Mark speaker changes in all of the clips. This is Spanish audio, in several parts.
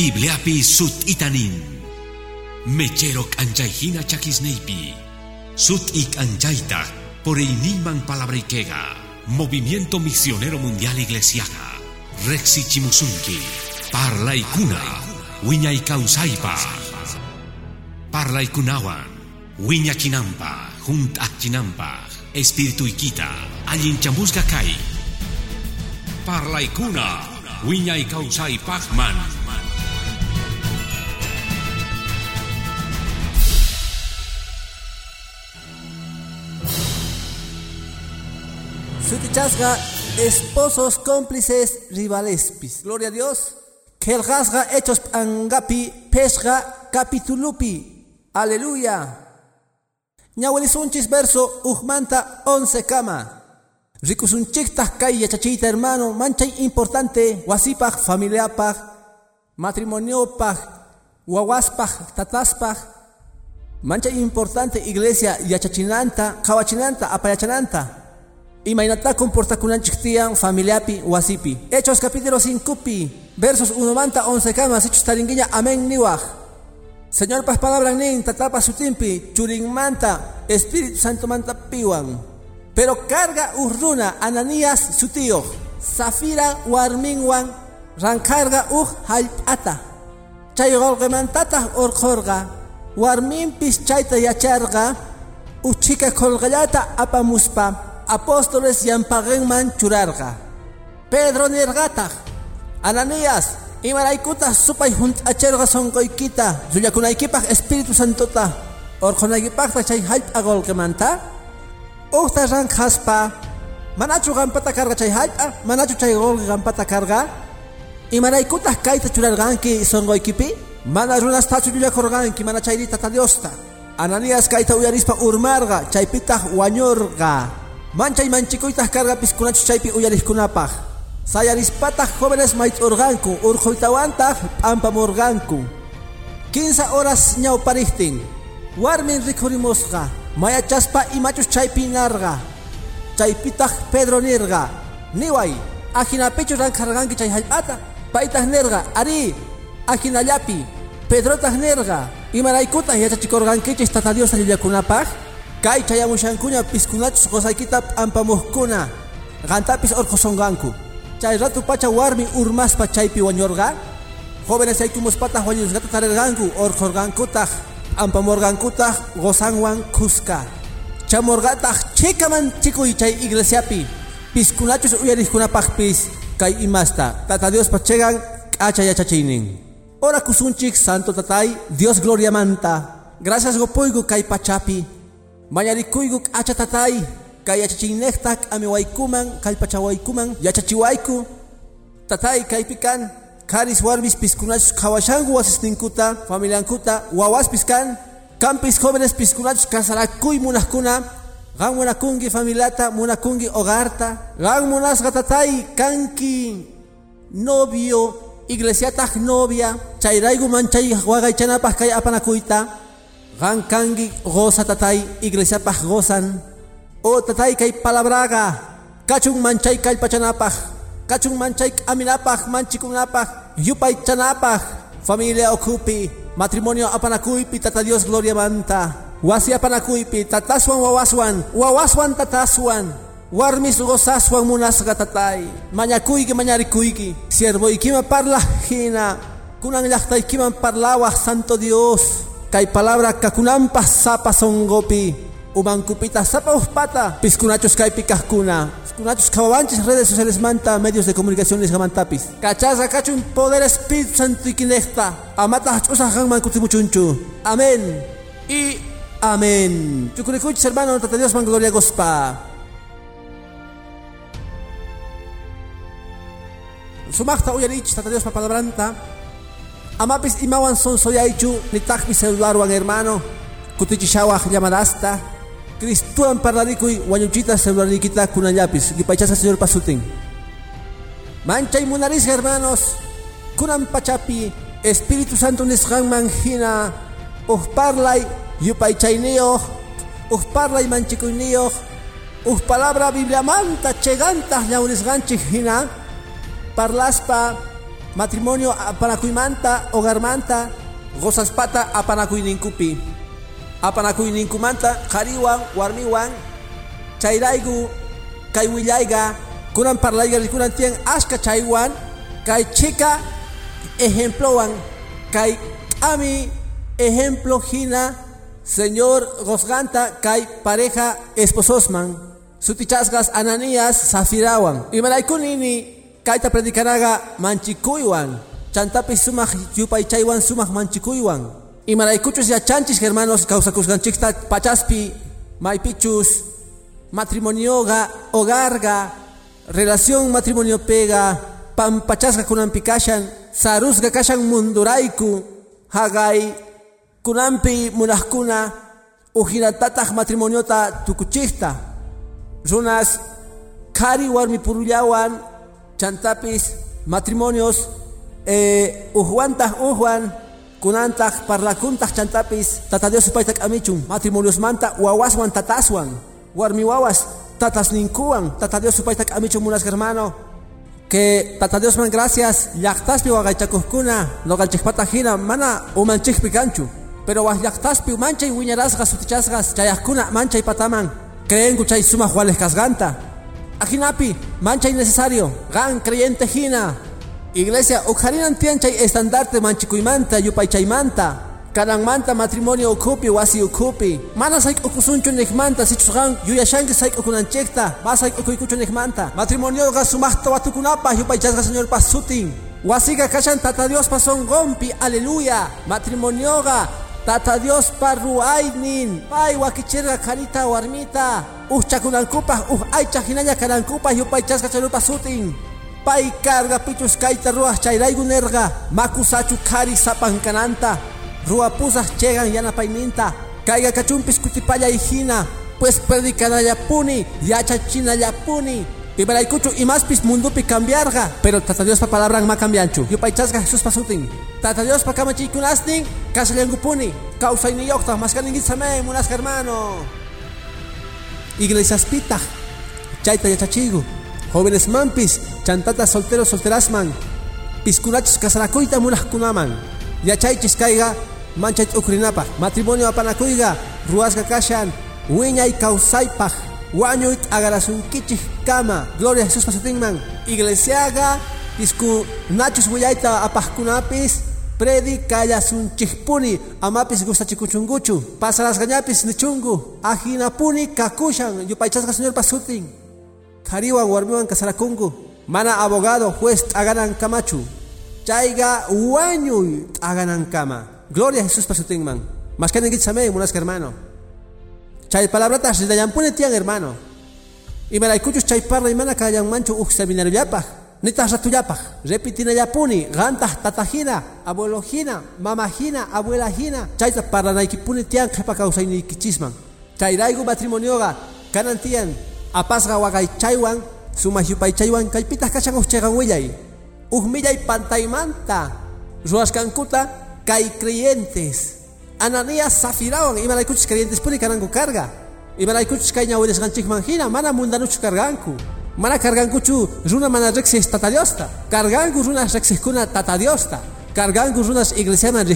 Speaker 1: Bibliapi sut itanin. Mechero anchayhina chakisneipi. Sut ik anchayta por iniman palabrikega. Movimiento Misionero Mundial Iglesiaga. Rexi Chimusunki. Parla ikuna. Wiña ikausaipa. Parla ikunawan. Wiña chinampa. Junt chinampa. Espíritu ikita. Allin chamusga kai. Parla ikuna. Wiña ikausai pachman.
Speaker 2: Sutichasga, esposos cómplices rivalespis. Gloria a Dios. Kelgasga hechos angapi pesga capitulupi. Aleluya. Ñahuelisunchis verso ujmanta once kama. Rikusunchikta kay yachachita hermano manchay importante wasipaj familiapaj matrimoniopaj wawaspaj tataspaj manchay importante iglesia yachachinanta kawachinanta apayachananta Imainata comportakunanchik tiyan familiapi wasipi. Hechos capítulo 5 pi, versos 1 manta 11 camas, hechos taringuiña, amén niwaj. Señor pas palabra nin, tatapa sutimpi, churin manta, Espíritu Santo manta piwan. Pero carga urruna, Ananías su tío, Zafira warmingwan, rancarga uj halpata. Chay golgemantata orjorga, warmimpis chayta yacharga, uchika colgallata apamuspa apóstoles yampagenman churarga. Pedro nirgatag, Ananías, imaraikuta supay junt acherga sonkoykita, suyakunaykipaj Espíritu Santota, orjonaykipajta chay hayp agolgemanta, uhta rankhaspa, manachu gampata karga chay manachu chay golge gampata karga, imaraikuta kaita churarganki sonkoykipi, mana runastachu yuyakorganki, mana chayrita tadiosta, Ananías kaita uyarispa urmarga, chaypitaj wañorga, Manchay manchikuytaq karga piskunachu chaypi uyariskunapaq. Sayarispataq jóvenes mayt'urqanku, urquytawantaq p'ampamurqanku. 15 horas ñawparihtin. Warmin rikhurimusqa. Mayachaspa imachus chaypi narqa. Chaypitaq Pedro nirqa. Niway, ajinapichu rankarqanki chay hallp'ata. Paytaq nirqa, ari, ajinallapi. Pedrotaq nirqa. Imaraykutaq yachachikurqankichis tata Dios llullakunapaq. Kay chayamushankuña piskunachus qosaykita p'ampamuqkuna qantapis orqosonqanku chay ratu pacha warmi urmaspa chaypi wañurqa jóvenes yaykumuspataj wañusqata tarirqanku orqorqankutaq p'ampamurqankutaq gozanwan kuska chamurqataq chikaman chikuy chay iglesiapi piskunachus uyariskunapaqpis kay imasta. Tata Diospa chegan k'acha yachachiynin ora kusunchik santo tatay Dios gloria manta. Gracias gopuyku kay pachapi Mañarikuyguk achatatay, kay achachinektak amiwaykuman, kallpachawaykuman, yachachiwayku, tatay kaypikan, karis warmis piskunachus kawashangu wasistinkuta, familiankuta, wawaspis kan, kampis jóvenes piskunachus kasarakuy munajkuna, gan munakungi familiata, munakungi hogarta, gan munasqa tatay kanki novio, iglesiataj novia, chayraygu manchay wagaychanapaj kay apanakuyta, Gan kangi goza tatay iglesia paj gozan. O tatay kay palabraga. Kachung manchay kay pachanapaj. Kachung manchay aminapaj manchikunapaj. Yupay chanapaj. Familia okupi. Matrimonio apanakuypi tata Dios gloria manta. Wasi apanakuypi tataswan wawaswan. Wawaswan tataswan. Warmis gozaswan munasga tatay. Mañakuyki mañarikuyki. Siervoykima parla hina. Kunan llaqtaykiman parlawaj santo Dios. Kay palabra kakunampas sapa songopi. Umankupita sapa uspata. Piscunachos kay pikajkuna. Piscunachos kawawanchis redes sociales manta medios de comunicaciones gamantapis. Cachaza cachun poder espíritu santo y kinecta. Amata hachusa hangman kutimuchunchu. Amén. Y amén. Chukurikuchis hermano, tata Dios man gloria gospa. Sumachta uyarichis tata Dios pa palabranta. Amapis imawan son soyaichu nitakpi celularwan hermano. Kutichishawaj llamadasta. Cristuan parlarikuy wañuchita celularikita kunallapis. Gipaychasa señor pasutin. Manchay munaris hermanos. Kunan pachapi Espíritu Santo nisqanman hina. Uj parlay yupaychayniyuq uj parlay manchikuyniyuq uj palabra Biblia manta chegantaq llawnisqanchik hina. Parlaspa matrimonio apanakuymanta hogarmanta gozaspata apanakuyninkupi apanakuyninkumanta qhariwan warmiwan chayrayku kay willayga kunan parlayga rikunan tiyan ashka chaywan kay chika ejemplowan kay k'ami ejemplo hina señor gozganta kay pareja espososman. Sutichasgas ananías safirawan imaraykunini kayta predicaraga manchikuywan. Chantapis sumaq yupaychaywan sumaq manchikuywan. Imaraykuchus yachanchis hermanos kawsakusqanchikta pachaspi maypichus matrimonioga hogarga relación matrimonio pega pampachasqa kunanpi kashan sarusqa kashan mundurayku hagay kunanpi munaqkuna ujinatataq matrimoniota tukuchikta runas kari warmi purullawan chantapis matrimonios eh, ujuantaq ujuan kunantaq parlakuntaq chantapis tata Dios supayta k'amichun matrimonios manta wawaswan tataswan warmi wawas tatas ninkuwan tata Dios supayta k'amichun munas hermano que tata Dios man gracias llaqtaspi waqaychakuqkuna noqanchikpata hina mana umanchikpi pero waj llaqtaspi manchay wiñarasqa sutichasqas chayaqkuna manchay pataman creenku chay sumaq wales kasqanta Ajinapi, mancha innecesario, gan creyente hina. Iglesia, ujarinan tianchay estandarte manchikuymanta, yupaychaymanta. Kananmanta matrimonio ukupi, wasi ukupi. Mana saik ukusunchu nekmanta, sichusgan, yuyashanki saik ukunanchekta, basaik ukuykuchu nekmanta. Matrimonio ga sumahta watukunapa, yupaychasga señor pasutin. Wasiga kashan tata Dios pason gompi, aleluya. Matrimonio ga Tata Dios parruaynin, pay wakichirga karita warmita, uh chakunankupa, uh aycha hinanya kanankupa, yupay chasca charupa sutin. Pay carga pichus kaita ruas chayraygu nerga, makusachu kari sapankananta, ruapusas chegan yanapayninta, caiga kachumpis kutipaya hina, pues predicanayapuni, yachachinayapuni, Ibaraykuchu imaspis mundupi cambiarga, pero tata Dios pa palabra ma cambianchu. Yo paichasga Jesús pasutin. Tata Dios pa kama chikunastin, kasalyangupuni. Causa ni yokta, mas kalingit sa may munas hermano. Iglesias pita, chaita yachachigo. Jóvenes mampis, chantata solteros solterasman. Piskunachos kasarakuita munas kunaman. Yachaichis kaiga, manchat ukrinapa. Matrimonio apanakuiga, ruasga kashan. Wiñay kausaypaj. Wañuit agarasunkichik kama. Gloria a Jesús pasutinman. Iglesiaga, pisku nachos willaita apajkunapis. Predicaya sunchikpuni. Amapis gustachikuchunguchu. Pasarasgañapis nichungu. Ajinapuni kakushan. Yupaychasga señor pasutin. Kariwan warmiwan kasarakungu. Mana abogado, juez aganan kamachu. Chaiga wañuy aganan kama. Gloria a Jesús pasutinman. Más que hermano. Chay palabratas de yampune tian hermano. Y me la escucho chay parla y mana kayan mancho uk seminario yapaj. Nitas ratuyapaj. Repitina yapuni. Gantas tatajina. Abuelojina. Mamajina. Abuelajina. Chay parla naikipune tian jepa causa ni kichisman. Chay raigo matrimonioga. Kanan tian. Apasga wagay chaywan. Sumajupay chaywan. Kay pitas kachan uchegan willay. Ujmillay pantaymanta. Ruascancuta. Kay creyentes. Ananías safirawan imaraykuchis creyentes puni kananku carga imaraykuchis kay ñawirisqanchik manhina mana mundanuchu carganku mana cargankuchu runa mana riqsis tata Diosta carganku runas riqsiskuna tata Diosta carganku runas iglesiaman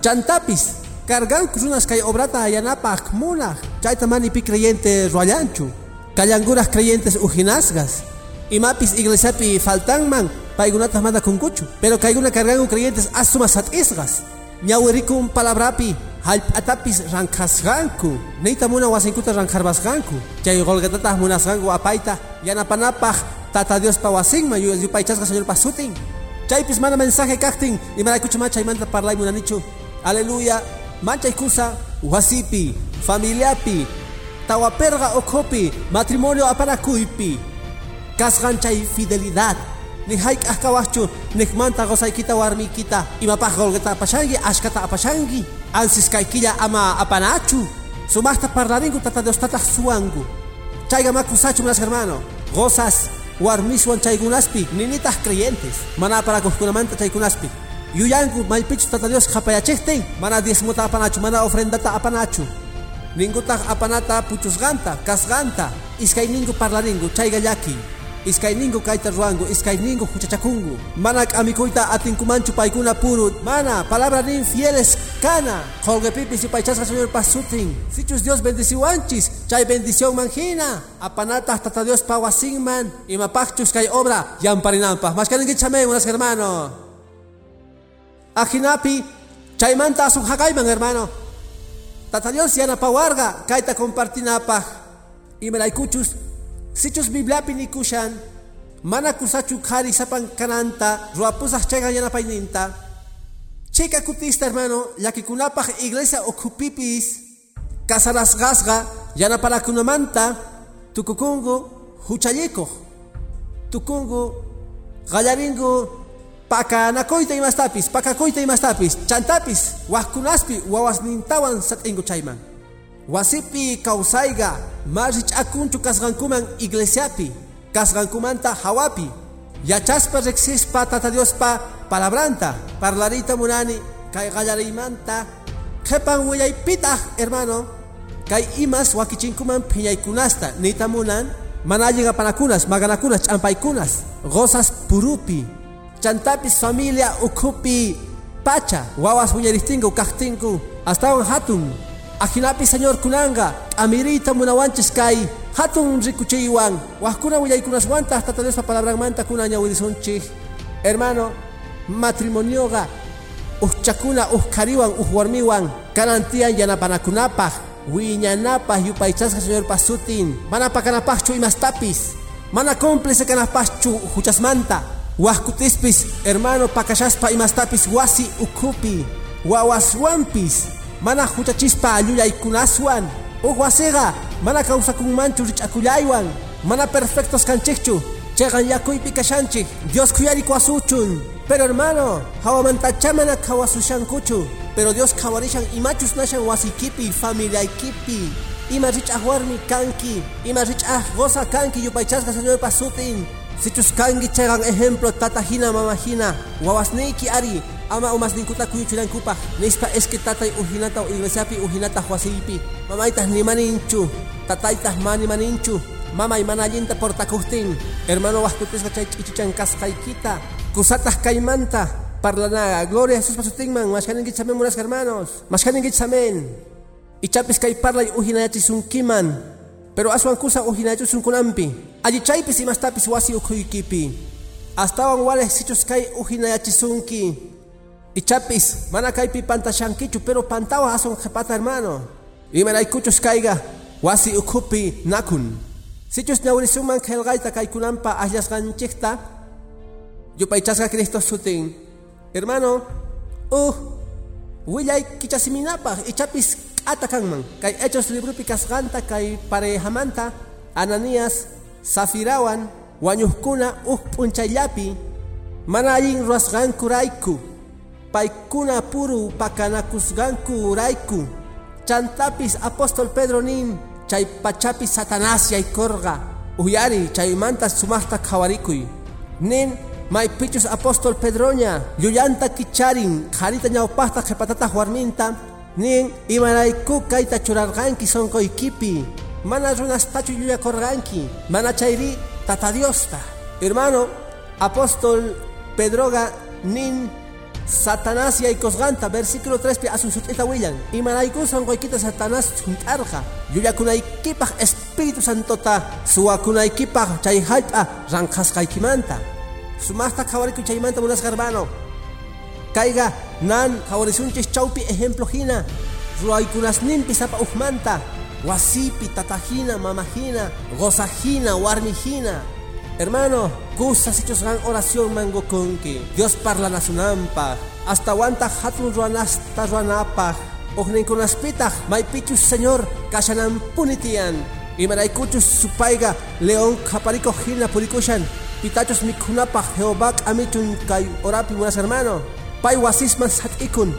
Speaker 2: chantapis. Carganku runas kay obrata yanapaq munaq chayta manipi creyente ruallanchu. Kallankuras creyentes ujinasgas. Imapis iglesiapi faltanman paykunata mana kunkuchu. Pero kayguna carganku creyentes asumas sat'isqas ñawirikun palabrapi hallp'atapis rankasqanku niyta muna wasinkuta rankharpasqanku chay qolqatataq munasqanku apayta yanapanapaq tata Diospa wasinman yupaychasqa señorpa sutin chaypis mana mensaje kaqtin imaraykuchuma chaymanta parlay munanichu. Aleluya manchay kusa wasipi familiapi tawaperqa ukhupi matrimonio aparakuypi kasqan chay fidelidad ni haik ahkawahchu nikmanta gosaykita warmikita imapaq golqeta apashangi ashkata apashangi. Ansis kaykilla ama apanachu sumaqta parlarinku tata Dios tataq suwanku chayqa makusachu munas hermano. Gozas warmiswan chaykunaspi ninitaq creyentes. Mana aparakuqkunamanta chaykunaspi yuyanku maypichu tata Dios qhapayachiktin mana diezmuta apanachu mana ofrendata apanachu ninkutaq apanata puchusqanta kasqanta iskay ninku parlarinku chayqa llaki iskayningu kayta ruwangu iskayningu huchachakungu mana k'amikuyta atinkumanchu paykuna puru. Mana palabra nin fieles kana. Qolqepipis yupaychasqa señor pasutin. Sichus dios bendiciwanchis chay bendición manjina. Apanataq tata dios pawasinman imapaqchus kay obra yamparinanpaq mashkaninkichamen unas hermano. Ajinapi chaymanta asun haqayman hermano. Tata dios yanapawarqa kayta compartinapaq imaraykuchus Situs biblapin ikusan, mana kusachu kari sapan kananta, ruapusah chega yanapainninta. Cheka kutista hermano, yaki kunapaj iglesia okupipis, kasarasgasga, yanaparakunamanta, tukukungo, huchalleko, tukungo, gallaringo, pakanakoyta imastapis, pakakoyta imastapis, chantapis, wajkunaspi, wawas nintawan satingo chayman wasipi kawsayqa marich'akunchu kasqankuman iglesiapi kasqankumanta hawapi. Yachaspa riqsispa tata diospa palabranta parlarita munani kay qallariymanta qhepan willaypitaq hermano. Kay imas wakichinkuman phiñaykunasta nita munan mana allin apanakunas maganakunas ch'ampaykunas gozas purupi chantapis familia ukhupi pacha wawas wiñaristingu kaqtinku astawan hatun ajinapi señor kunanga amirita munawanchis kay hatun rikuchiywan wajkuna willaykunaswanta tata Diospa palabranmanta kuna ñawirisonchik hermano matrimonioqa uhchakuna uhkariwan uhwarmiwan kanantiyan yanapanakunapaq wiñanapaq yupaychasqa señor pasutin. Mana pakanapaqchu imastapis mana cómplice kanapaqchu huchasmanta wajkutispis hermano pakashaspa imastapis wasi ukhupi wawaswanpis mana huchachispa allullaykunaswan uq wasiqa mana kawsakunmanchu rich'akullaywan mana perfectos kanchikchu chayqan yakuypi kashanchik Dios kuyarikuasuchun pero hermano hawamantacha mana kawasushankuchu pero Dios kawarishan imachus nashan wasikipi familiaykipi ima rich'aq warmi kanki ima rich'aq goza kanki yupaychasqa señor pasutin sichus kanki chayqan ejemplo tata hina mama hina wawasniyki ari ama umasninkuta kuyuchinankupaq nispa eske tatay uhinata iglesiapi uhinata wasiypi mamaytaq nimaninchu tataytaq manimaninchu mamay mana allinta portakuqtin hermano wajkutisqa chay ch'ichichan kasqaykita. Kusataq kaymanta. Parlanaga gloria a Jesús pasutinman mashkaninkichamen munas hermanos. Mashkaninkichamen ichapis kay parlay uhinayachisunkiman pero aswan kusa uhinayachisunkunampi alli chaypis imastapis wasi ukhuykipi astawan wale sichus kay uhinayachisunki ichapis mana kaypi pantashankichu pero pantawa ason qhepata hermano. Imaraykuchus kayga wasi ukhupi nakun. Sichus ñawrisuman qelqayta kaykunanpa allasqanchikta yupaychasqa Cristo sutin hermano uh willay kichasiminapaq ichapis k'ata kanman kay hechos librupi kasqanta kay parehamanta Ananías Safirawan wañuqkuna uh p'unchayllapi mana allin ruwasqankurayku paykuna puru pakanakusqanku rayku chantapis apóstol Pedro nin chay pachapis Satanás yaykurqa uyari chaymanta sumaqta qhawarikuy nin maypichus apóstol Pedroña llulanta kicharin qharita ñawpaqta qhipatataq warminta. Nin imarayku kayta churarqanki sonqoykipi mana runastachu llullakurqanki mana chayri tata Diosta. Hermano apóstol Pedroga nin Satanás yaykosqanta versículo 3 pi asun sut'ita willan imaraykusan qoykita Satanás hunt'arqa llullakunaykipaq Espíritu Santota. Suwakunaykipaq chay hallp'a ranqasqaykimanta sumaqta qhawarikuy chaymanta munasqa hermano kayqa nan qhawarisunchis chawpi ejemplo hina ruaykunasninpi sapa uqmanta wasipi tatahina mamahina gozahina warmihina Hermano, kusa sichus gran oración mango konki. Dios parla nasunampa. Hasta wanta hatun ruanasta ruanapa. Ognin kunaspitah, may pichus señor, kashanan punitian. Y maraykuchus supaiga, león kapariko hina purikushan. Pitachos mikunapa, Jehová amichun kay orapi munas hermano. Pai wasisman satikun.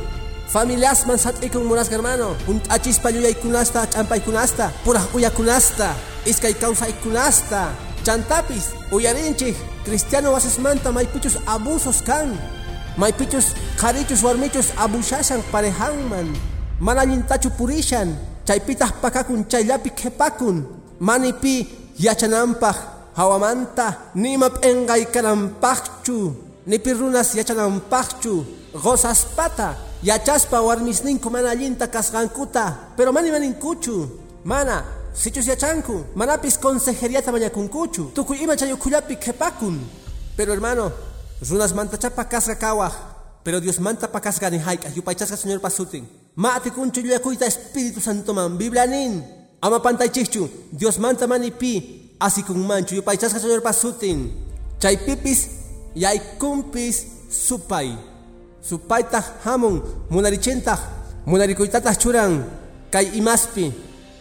Speaker 2: Familias man satikun munas hermano. Un achis payuya ikunasta, champay kunasta. Pura uya kunasta. Iskay causa ikunasta. Chantapis uyarinchik cristiano wasismanta maypichus abusos kan maypichus qharichus warmichus abushashan parejanman mana allintachu purishan chaypitaq pakakun chayllapi manipi yachananpaq hawamanta nima p'engay kanampaqchu nipi runas yachanampaqchu gozaspata yachaspa warmisninku mana allinta kasqankuta pero mani maninkuchu mana sichus yachanku manapis consejeriata mañakunkuchu tukuy ima chayukullapi qhepakun pero hermano runas mantachapa kasqa kawaj pero Dios manta pa kasqa ni hayk'aj yupaychasqa señor pasutin. Ma atikunchu lluyakuyta espíritu santo man biblia nin ama pantaychikchu Dios manta mani pi asikunmanchu yupaychasqa señor pasutin. Chaypipis yaykumpis supay. Supaytaq hamun munarichintaq munarikuytataq churan kay imaspi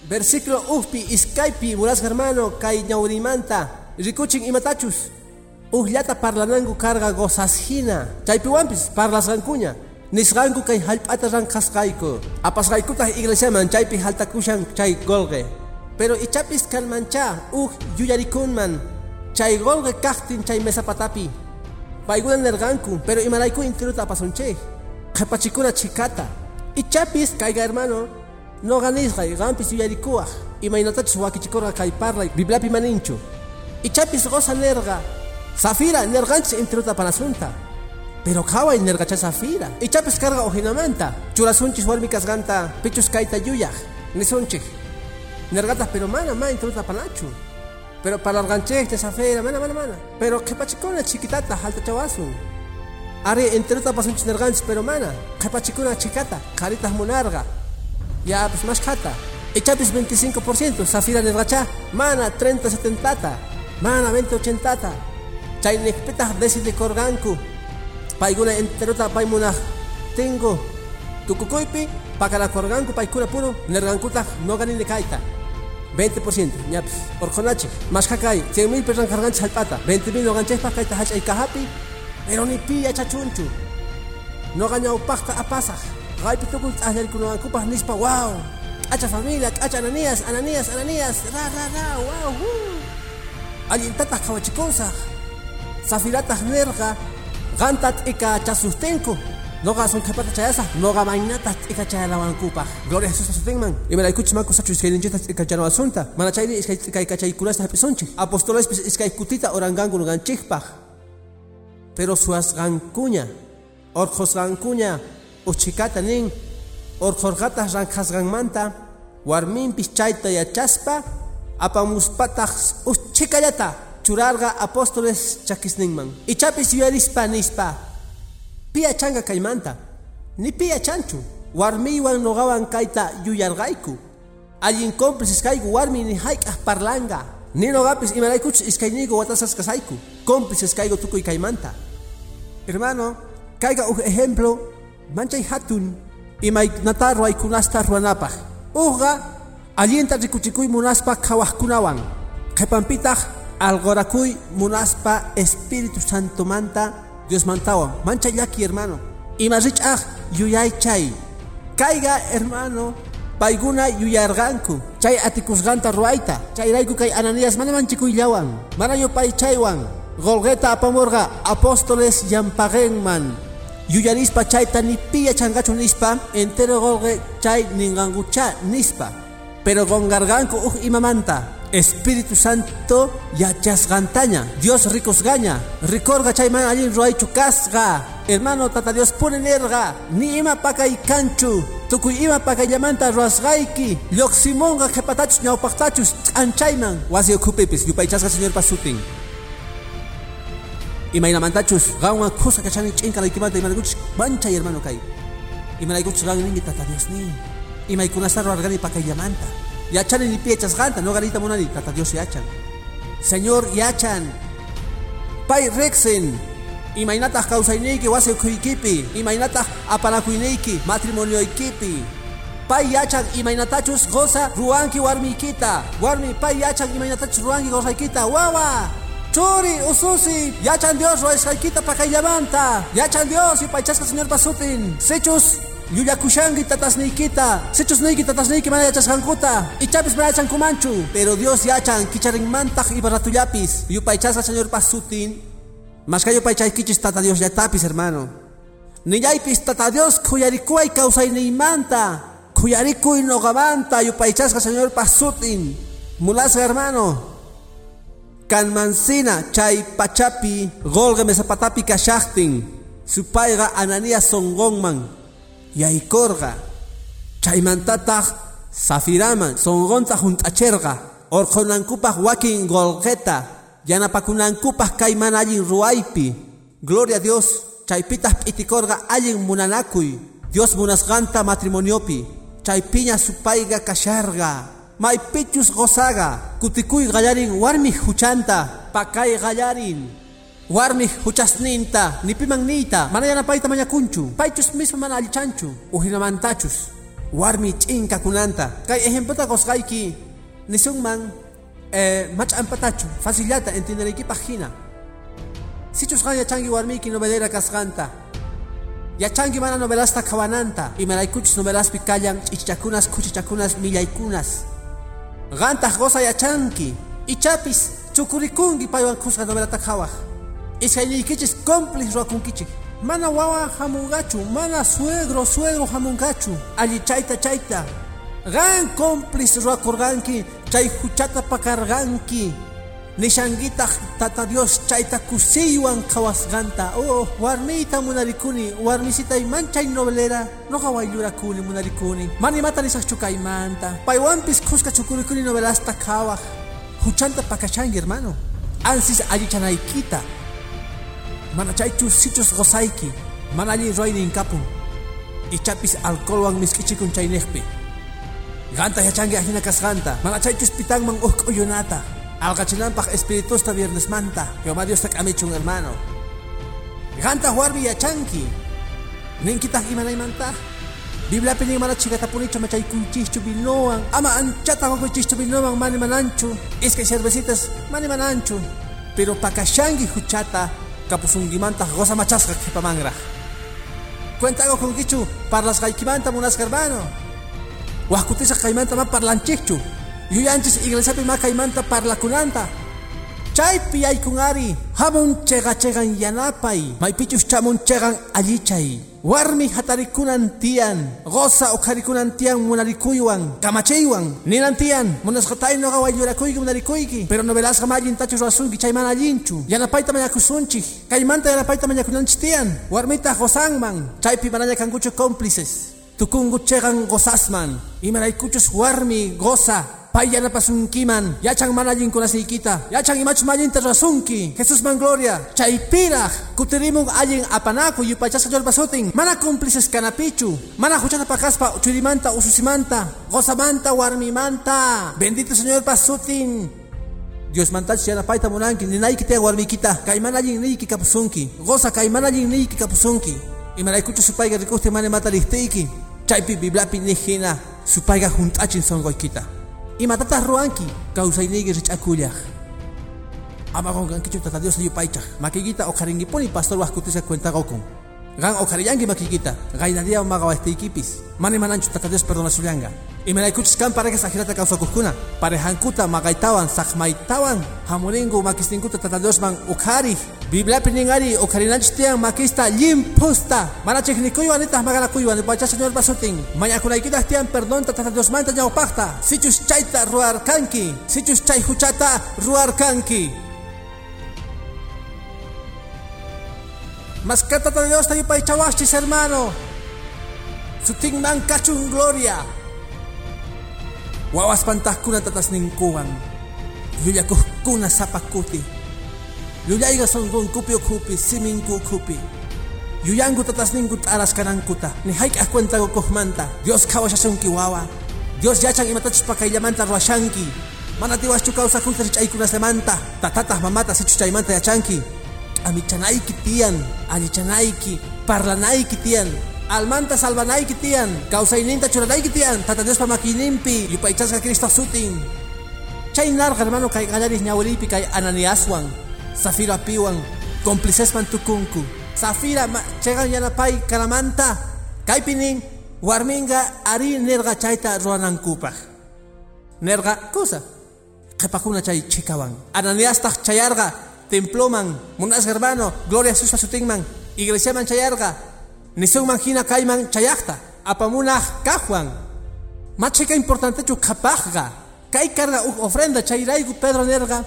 Speaker 2: versículo ufpi iskaypi muras hermano kay ñawrimanta rikuchin imatachus. Ujllata parlananku karga gozashina chaypiwanpis parlasqankuña nisqanku kay hallp'ata rankasqayku. Apasqaykutaq iglesiaman chaypi haltakushan chay golqe pero ichapis kalmancha uj yuyarikunman chay golqe kaqtin chay mesapatapi. Paykuna nerqanku pero imarayku intiruta apasunchej qhepachikuna chikata. Ichapis kayqa hermano noqa nisqay qampis yuyarikuwaq imaynatachus wakichikurqa kay parlay bibliapi maninchu ichapis goza nerqa Zafira nerganchis intiruta panasunta. Pero kaway nergacha Zafira. Ichapis karga ojinamanta. Churasunchis warmi kasganta pichus kaita yuyaj. Nisunchik. Nergatas pero mana ma intiruta panachu. Pero para arganchek de Zafira mana mana mana. Pero que pachikona chiquitata halta chawasun. Ari intiruta pasunchis nerganchis pero mana. Que pachikona chikata. Caritas monarga. Ya pues más kata. Ichapis 25%. Zafira nergacha. Mana 30 70 Mana 20 80 chay nekpetah decide korganku paykuna enterota paymunaj tengo. Tukukuypi pakala korganku paykuna puro. Nergankutaq noqanini kayta 20% ñapis orqonachi masqa kay 100 mil pesos karganchis hallp'ata 20 mil noqanchikpaq kayta hach'ay kahapi pero ni pi yachachunchu noqa ñawpaqta apasaq qaypi tukuy t'aqllarikunawankupaq nispa wow k'acha familia k'acha ananías ananías ananías. Ra ra ra wow allintataq qhawachikusaq safirataq nirqa qanta t'ika chasustenku noqa sunqhipata chayasaq noqa maynataq t'ika chayalawankupaq gloria a jesús pasutinman imaraykuchis manku sachu iskayninchita t'ika chanawasunta mana chayni iskay t'ikay kachaykunasta hapisunchik apostolespis iskay kutita oranganku nuqanchikpaq pero suasqankuña orqosqankuña uchikata nin orqorqataq ranqasqanmanta warminpis chayta yachaspa apamuspataq uchikallata churarga apóstoles chakisninman. Ichapis yuyarispa nispa. Pia changa kaymanta ni pia chanchu warmiwan noqawan kayta yuyarqayku. Allin cómplices kayku warmi ni hayk'aq parlanga. Ni noqapis imaraykuchus iskayniku watasasqasayku cómplices kayku tukuy kaymanta. Hermano kayqa uj ejemplo manchay hatun imaynata ruwaykunasta ruwanapaq ujqa allinta rikuchikuy munaspa qhawaqkunawan qhipanpitaq algorakuy munaspa Espíritu Santo manta Dios mantawa. Mancha llaki hermano. Ima rich'aj yuyay chay. Kayga hermano payguna yuyarganku. Chay atikusqanta ruayta. Chayrayku kay ananías mana manchikuyllawan mana yupay chaywan. Golgueta apamurqa apóstoles llampaqenman yuyarispa chayta ni piya changachu nispa entero golgue chay ningangucha nispa. Pero gongarganku uj imamanta Espíritu Santo yachasgantaña Dios ricosgaña ricorga chayman allin ruaychu kasqa hermano tata Dios punenerqa ni ima pakay kanchu tukuy ima pakayllamanta ruasqayki lluqsimunqa qhipatachus ñawpaqtachus ch'anchayman wasi ukhupipis yupaychasqa señor pasutin imaynamantachus qanwan khusa kachani ch'inqalaykimanta imanaykuchus manchay hermano kay imanaykuchus qanninki tata Dios ni imaykunasta ruarqani pakayllamanta yachani ni piechasqanta no ganita munani tata Dios yachan Señor yachan pay rexen imaynataq kawsayniyki wasi ukhuykipi imaynataq apanakuyniyki matrimonioykipi pay yachan imaynatachus goza ruwanki warmiykita warmi pay yachan imaynatachus ruwanki gozaykita wawa churi ususi yachan Dios ruwaysqaykita pakayllamanta yachan Dios yupaychasqa Señor pasutin sechus yuyakushanki tatasniykita sechusniyki tatasniyki mana yachasqankuta ichapis mana yachankumanchu pero Dios yachan kicharinmantaq ibaratuyapis yupaychasqa Señor pasutin masqa yupaychaykichis tata Dios yatapis hermano. Nillaypis tata Dios khuyarikuway kawsayniymanta khuyarikuy noqamanta yupaychasqa Señor pasutin mulasqa hermano Kanmansina chay pachapi golga mesapatapi kashaktin supayga Ananías songonman yaykorga chaymantataq safiraman songonta junt'acherqa orqonankupaq wakin golqeta yanapakunankupaq kay mana allin ruwaypi gloria a Dios chaypitaq p'itikorqa allin munanakuy Dios munasqanta matrimoniopi chaypiña supayga kasharga maypichus gozaga kutikuy gallarin warmi huchanta pakay gallarin warmi huchasninta nipiman niyta mana yanapayta mañakunchu paychus mismo mana allichanchu uhinamantachus warmi ch'inkakunanta kay ejemplota qosqayki nisunman eh, mach'anpatachu facillata entendereykipaq hina sichusqa yachanki warmiyki novelera kasqanta yachanki mana novelasta qhawananta imaraykuchus novelaspi kallan ch'ichichakunas kuchichakunas millaykunas Gantaq goza yachanki ichapis chukurikunki paywan kusqa novelata qhawaq iskayniykichis cómplice ruwakunkichik mana wawa hamunqachu mana suegro suegro hamunqachu alli chayta chayta qan cómplice ruwakurqanki chay huchata pakarqanki nishankitaq tata Dios chayta kusiywan qhawasqanta oh warmiyta munarikuni warmisitay manchay novelera. Noqa wayllurakuni munarikuni. Mana imata nisaqchu kaymanta paywanpis qusqa chukurikuni novelasta qhawaq huchanta pakashanki hermano. Ansis allichanaykita mana chaychu sichus gozayki mana alli ruwayni inkapun ichapis alcoholwan misk'ichikun chaynejpi qanta yachanki ajina kasqanta mana chaychus pitanman uj alqachinanpaq espiritusta viernesmanta Jehová Dios tak'amichun hermano. Qanta warmi yachanki ninkitaq imanaymanta Bibliapi nin mana chikatapunichu machaykunchikchu vinowan ama anchata wakuchikchu vinowan mani mananchu. Iskay cervecitas mani mananchu. Pero pakashanki huchata kapusunkimanta goza machasqa qhipamanraq cuentago kunkichu parlasqaykimanta munasqa hermano wajkutisa qaymanta ma parlanchikchu yuyanchis iglesiapi ma kaymanta parlakunanta chaypi yaykunari hamun chega chegan yanapay maypichus chamun chegan allichay warmi hatarikunan tiyan goza ukharikunan tiyan munarikuywan kamachaywan ninan tiyan munasqatay noqa wayllurakuyki munarikuyki pero novelasqa ma allintachu ruwasunki chay mana allinchu yanapayta mañakusunchik kaymanta yanapayta mañakunanchik tiyan warmita gozanman chaypi manaña cómplices. Tukungu chegan gozasman. Imaraykuchus warmi goza pay yanapasunkiman yachan mana allinkunasiykita yachan imachus mallinta rasunki Jesús man gloria chaypiraq kutirimun allin apanaku yupachasqa llorpasutin mana cómplices kanapichu mana huchata pakaspa churimanta ususimanta gozamanta warmimanta. Bendito señor pasutin Dios mantachus yanapayta munanki ninayki tiyan warmiykita kay mana allin niyki kapusunki goza kay mana allin niyki kapusunki imaraykuchus supayqa rikuqti mana mata liqtiyki chaypi bibliapi nijina supayqa junt'achin sonqoykita imatataq ruwanki kawsayniyki rich'akullaq ama qunqankichu tata Dios yupaychaq makiykita uqharinkipuni pastor wajkutisqa cuentaqokun qan uqharillanki makiykita qaynaría maqa waytaykipis mani mananchu tata Dios perdonashullanqa imaraykuchus kan parejas ajirata kawsakuqkuna parejankuta maqaytawan saqmaytawan hamuringu makisninkuta tata Diosman uqhariq Bibliapi ningari uqharinanchis tiyan makista limpusta mana chiknikuywan nitaq maqanakuywan pacha señor pasutin mañakunaykitaq tiyan perdonta tata Diosmanta ñawpaqta sichus chayta ruwarkanki sichus chay huchata ruwarkanki Mascata de Dios tayo pa'y chawashchis hermano. Sutingman kachun gloria. Wawas pantahkuna tatas ningkuwan Yuyakuhkuna sapakuti Yuyayga songon kupio kupi siminku kupi Yuyangu tatas ningkut aras kanankuta Ni haik cuenta go kohmanta Dios kawashashunki wawa Dios yachan imatachus pakaylamanta ruwashanki Mana tiwaschu kawsakunta richaykunas lemanta Tatatah mamata sichuchaymanta yachanki amichanayki tiyan allichanayki parlanayki tiyan almanta salvanayki tiyan kawsayninta churanayki tiyan tata Diospa makininpi yupaychasqa Cristo sutin. Chay narqa hermano kay qallaris ñawilipi kay Ananiaswan Zafira piwan cómplicesman tukunku. Zafira chegan yanapay karamanta kaypinin warminga ari nerqa chayta ruwanankupaq nerqa kusa qhipakuna chay chikawan. Ananiastaq chayarqa temploman munas hermano gloria a Jesús pasutinman iglesia man chayarga nisunman hina kayman chayaqta apamunaq kaqwan machika importante chu qhapaqqa kay karga uj ofrenda chayrayku Pedro nerga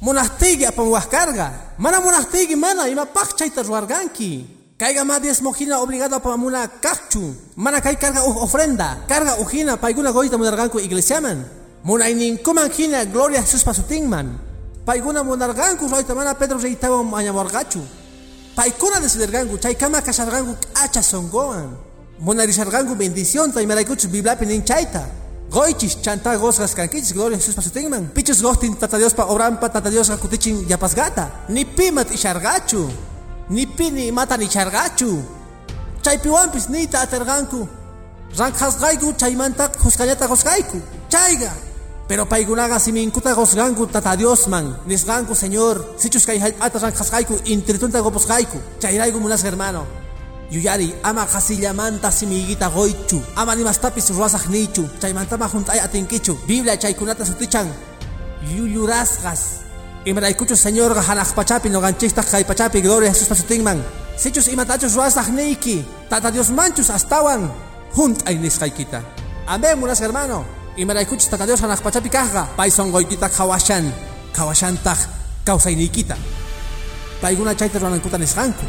Speaker 2: Monastigi apan carga. Mana monastigi mana ima pakchaita ruarganki. Caiga más diez mojina obligado para cachu. Mana kai carga ofrenda. Carga ujina paiguna goita munarganku iglesiaman. Muna inin kuman hina gloria Jesús pasutingman. Paiguna munarganku roita mana Pedro reitaba mañamorgachu. Paikuna desidergangu chay kama kasargangu acha songoan. Munarisargangu bendición tay maraikuchu biblapi nin chaita. Goichis chanta gosgas kankichis gloria Jesús pasutingman. Pichus gostin tata Dios pa obrampa tata Dios gakutichin yapasgata. Ni pimat ishargachu ni pini mata ni chargachu chaypiwanpis nita aterganku rankhasqayku chaymanta qusqallata qusqayku chayga pero paykunaqa siminkuta qusqanku tata Diosman nisqanku señor sichus kay hallp'ata rankhasqayku intritunta qupusqayku chayrayku munasqa hermano yuyari ama qasillamanta simiyguita qoychu ama nimastapis ruwasaq niychu chaymantama junt'ay atinkichu biblia chaykunata sutichan yullurasqas Imraykuchu Señor hanaq pachapi noqanchikta kay pachapi gloria Jesús pasutinman. Sichus imatachus ruasaq niki. Tata Dios manchus astawan. Junt ay nisqaykita. Amén munas hermano. Imraykuchus tata Dios hanaq pachapi kajga. Pay songoykita kawashan. Kawashantaq kawsayniykita. Payguna chayta ruanankuta nisqanku.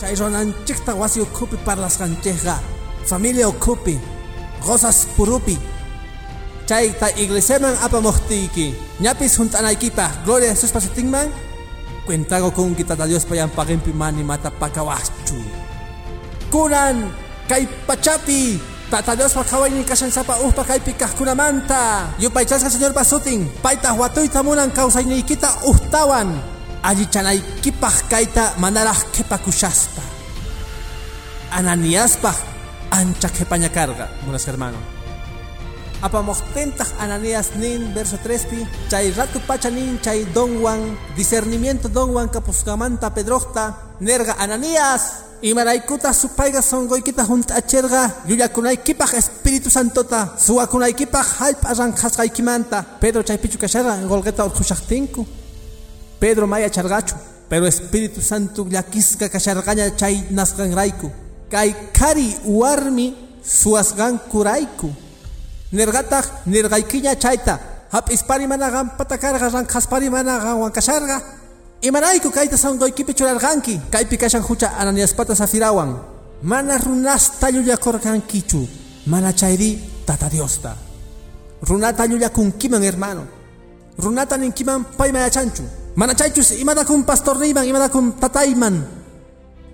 Speaker 2: Chay ruananchikta wasi ukupi parlasqanchikqa. Familia ukupi. Gozas purupi chay ta iglesiaman apamohtiki ñapis juntanaykipa gloria a Jesús pasitingman cuentago con kita Dios payan pagimpi mani mata pakawachu kunan kay pachapi Tata Dios pakaway ni kasan sapa uh pakay pikah kunamanta yupay chasca señor pasuting paita huatoy tamunan kausay ni kita uhtawan allí chanay kipah kaita manarah kepakushaspa ananiaspa ancha kepaña carga munas hermano apamostentah Ananías nin verso 3pi chay ratu pacha nin chay donwan discernimiento donwan kapuskamanta pedrohta nerga Ananías Imaraikuta supayga songoykita junta acherga yuyakunaykipaj Espíritu Santota suwakunaykipaj halp arranqasqaykimanta Pedro chaypichu kasharqa golqeta urqushaqtinku Pedro maya chargachu pero Espíritu Santo llakisqa kasharqaña chay nasqanrayku kay kari warmi suwasqankurayku nirgataq nirqaykiña chayta hap'ispari mana qampatakarqa ranqaspari mana qawankasharqa imanayku kayta sanqoykipi churarqanki kaypi kashan hucha ananiaspata safirawan mana runasta llullakurqankichu mana chayri tata diosta. Runata llullakunkiman hermano. Runata ninkiman pay mayachanchu mana chaychus imata kun pastorniyman imata kun tatayman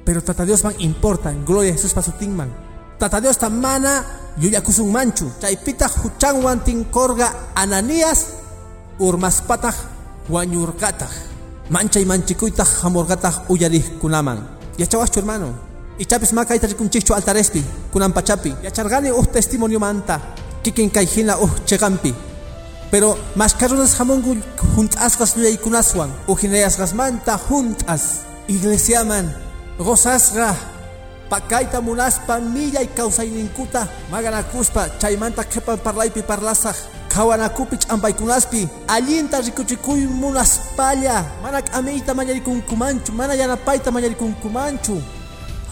Speaker 2: pero tata diosman importan gloria a jesús pasutinman tata diosta mana yuyakusun manchu. Chaypitaq huchanwan tinkorga ananías urmaspataq wañurqataq manchay manchikuytaq hamurqataq uyarihkunaman yachawaschu hermano. Ichapis ma kayta rikunchikchu altarespi kunan pachapi yacharqani uj testimoniomanta kikin kay hina uj cheqanpi pero mascarunas hamungu hunt'asqas lluyaykunaswan ujinayasqasmanta hunt'as iglesiaman gozasqa Pakaita munaspa millay kawsayninkuta maganakuspa chaymanta qhipan parlaypi parlasaq qhawanakupich ampaykunaspi allinta rikuchikuy munaspalla mana k'amiyta mañarikunkumanchu mana yanapayta mañarikunkumanchu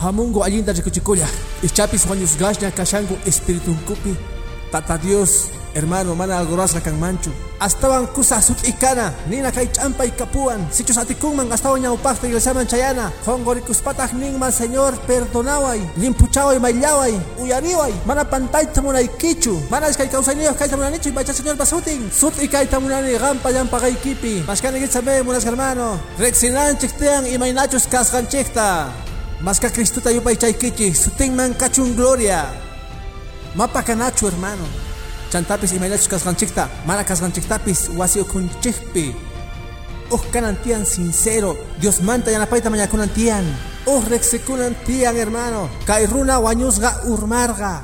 Speaker 2: hamungu allinta rikuchikulla ichapis wañusqaśhña kashanku espiritunkupi tata Dios hermano mana algorasqa kanmanchu astawan kusa sut'ikana nina kay ch'ampay kapuan sichus atikunman astawan ñawpaqta iglesiaman chayana qonqorikuspataq ninman señor perdonaway limpuchaway mayllaway uyariway mana pantayta munaykichu mana iskay kawsayniyuq kayta munanichu imaycha señor pasutin sut'i kayta munani qampa llampaqaykipi mashkanikichame munas hermano riqsinanchik tiyan imaynachus kasqanchikta maska Cristuta yupay chaykichik sutinman kachun gloria mapakanachu hermano. Chantapis imaylachus kasqanchikta mana kasqanchiktapis wasi ukunchikpi uj kanan tiyan sincero Dios manta yanapayta mañakunan tiyan uj reqsikunan tiyan hermano. Kay runa wañusqa urmarqa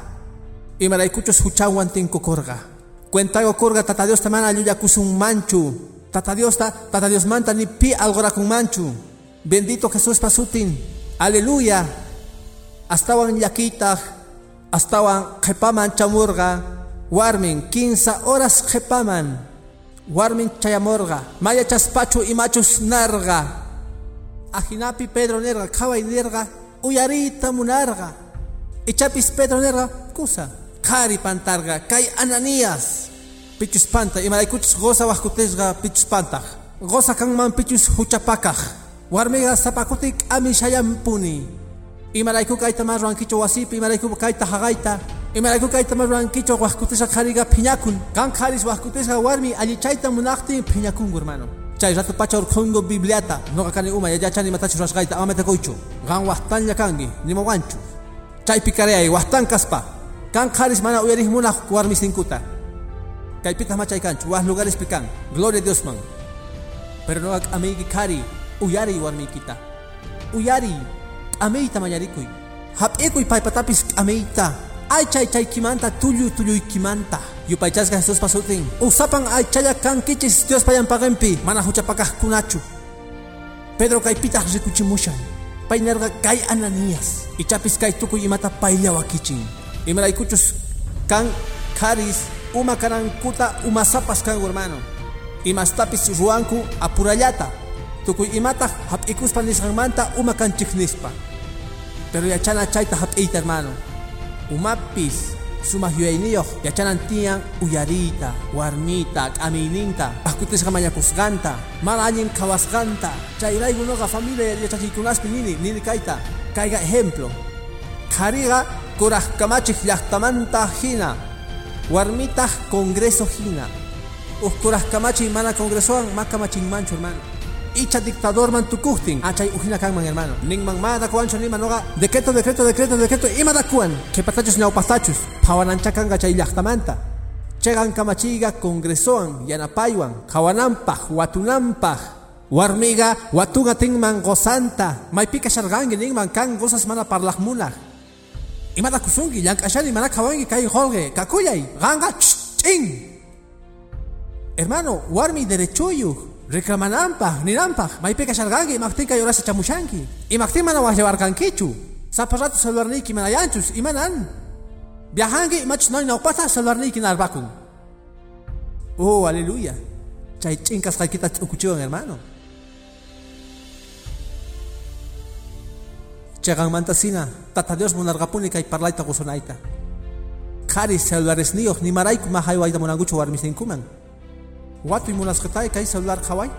Speaker 2: imaraykuchus huchawan tinkukurqa cuentago kurqa tata Diosta mana llullakusun manchu. Tata Diosta tata Dios manta ni pi algorakun manchu. Bendito Jesús pasutin. Aleluya. Astawan llakitaq astawan qhipaman chamurqa warmin 15 horas qhipaman warmin chayamurqa maya chaspachu imachus narqa ajinapi Pedro nerqa qhaway nerqa uyarita munarqa ichapis Pedro nerqa kusa qhari pantarqa kay Ananías. Pichuspanta imaraykuchus goza wajkutishqa pichuspantaq goza man pichus huchapakaj warmiga sapakutik ami shayampuni imarayku kayta más rankicho wasipi imarayku kayta haqayta imarayku kayta más rankicho wajkutisha khariga phiñakun kan kharis wajkutisha warmi allichayta munaqtin phiñakungu hermano chay rato pacha urqungu bibliata noqa kani uma yachani matachu rashqayta amameta koychu qan waqtanlla kangi nimawanchu chaypi karayay waqtan kaspa kan kharis mana uyarij munaq warmi sinkuta kaypitas machaykanchu waj lugares pikan gloria a dios man pero no amigi kari uyari warmikita uyari ameyta mañarikuy hap'ikuy paypatapis ameyta ay chay chaykimanta tullu tulluykimanta yupaychasqa jesús pasutin usapan aychalla kankichis dios payanpaqanpi mana huchapakaqkunachu pedro kaypitaq rikuchimushan pay nerqa kay ananías ichapis kay tukuy imata paylawakichin imaraykuchus kan karis uma karankuta umasapas kan hermano imastapis ruanku apurallata tukuy imata hap'ikuspa nisqanmanta uma kanchik nispa pero yachana chayta hap'iyta hermano. Umapis sumaq yuyayniyoq yachanan tiyan uyariyta warmita k'amiyninta pajkutisqa mañakusqanta mana allin khawasqanta chayrayku noqa familia yachachiykunaspi nini nini kayta kayqa ejemplo. Qhariqa kuraq kamachik llaqtamanta hina warmitaq congreso hina uj kuraq kamachiy mana congresowan ma kamachinmanchu hermano icha dictador man tukujtin achay ujina kanman hermano. Ninman ma dakuancho nima noqa decreto decreto decreto decreto. Ima dakuan qhipatachus ñawpaqtachus phawananchakanga chay llaqtamanta chegan kamachiyqa congresowan yanapaywan qhawananpaq watunanpaq warmiga watunga tinman gozanta. Maypika sharqanki ninman kan gozas mana parlaqmunaq ima dakusunki llank'ashani mana qhawanki kay holqe kakuyay qanqa ch'in hermano warmi Rika manampah, ninampah, maipika sargangi, maktika yurasa chamushanki. tika mana wahyawarkankichu. Saparatu salvarniki manayanchus, imanan. Viajanki imachus noy seluar salvarniki arbakung, Oh, aleluya. Chay chinkas kaikita tzukuchiwan, hermano. cegang mantasina, tata Dios monargapuni ni parlaita gusonaita. Karis salvaresniyok, nimaraiku mahaywaita misin kumang. Watuy munasqatay kay celular qhaway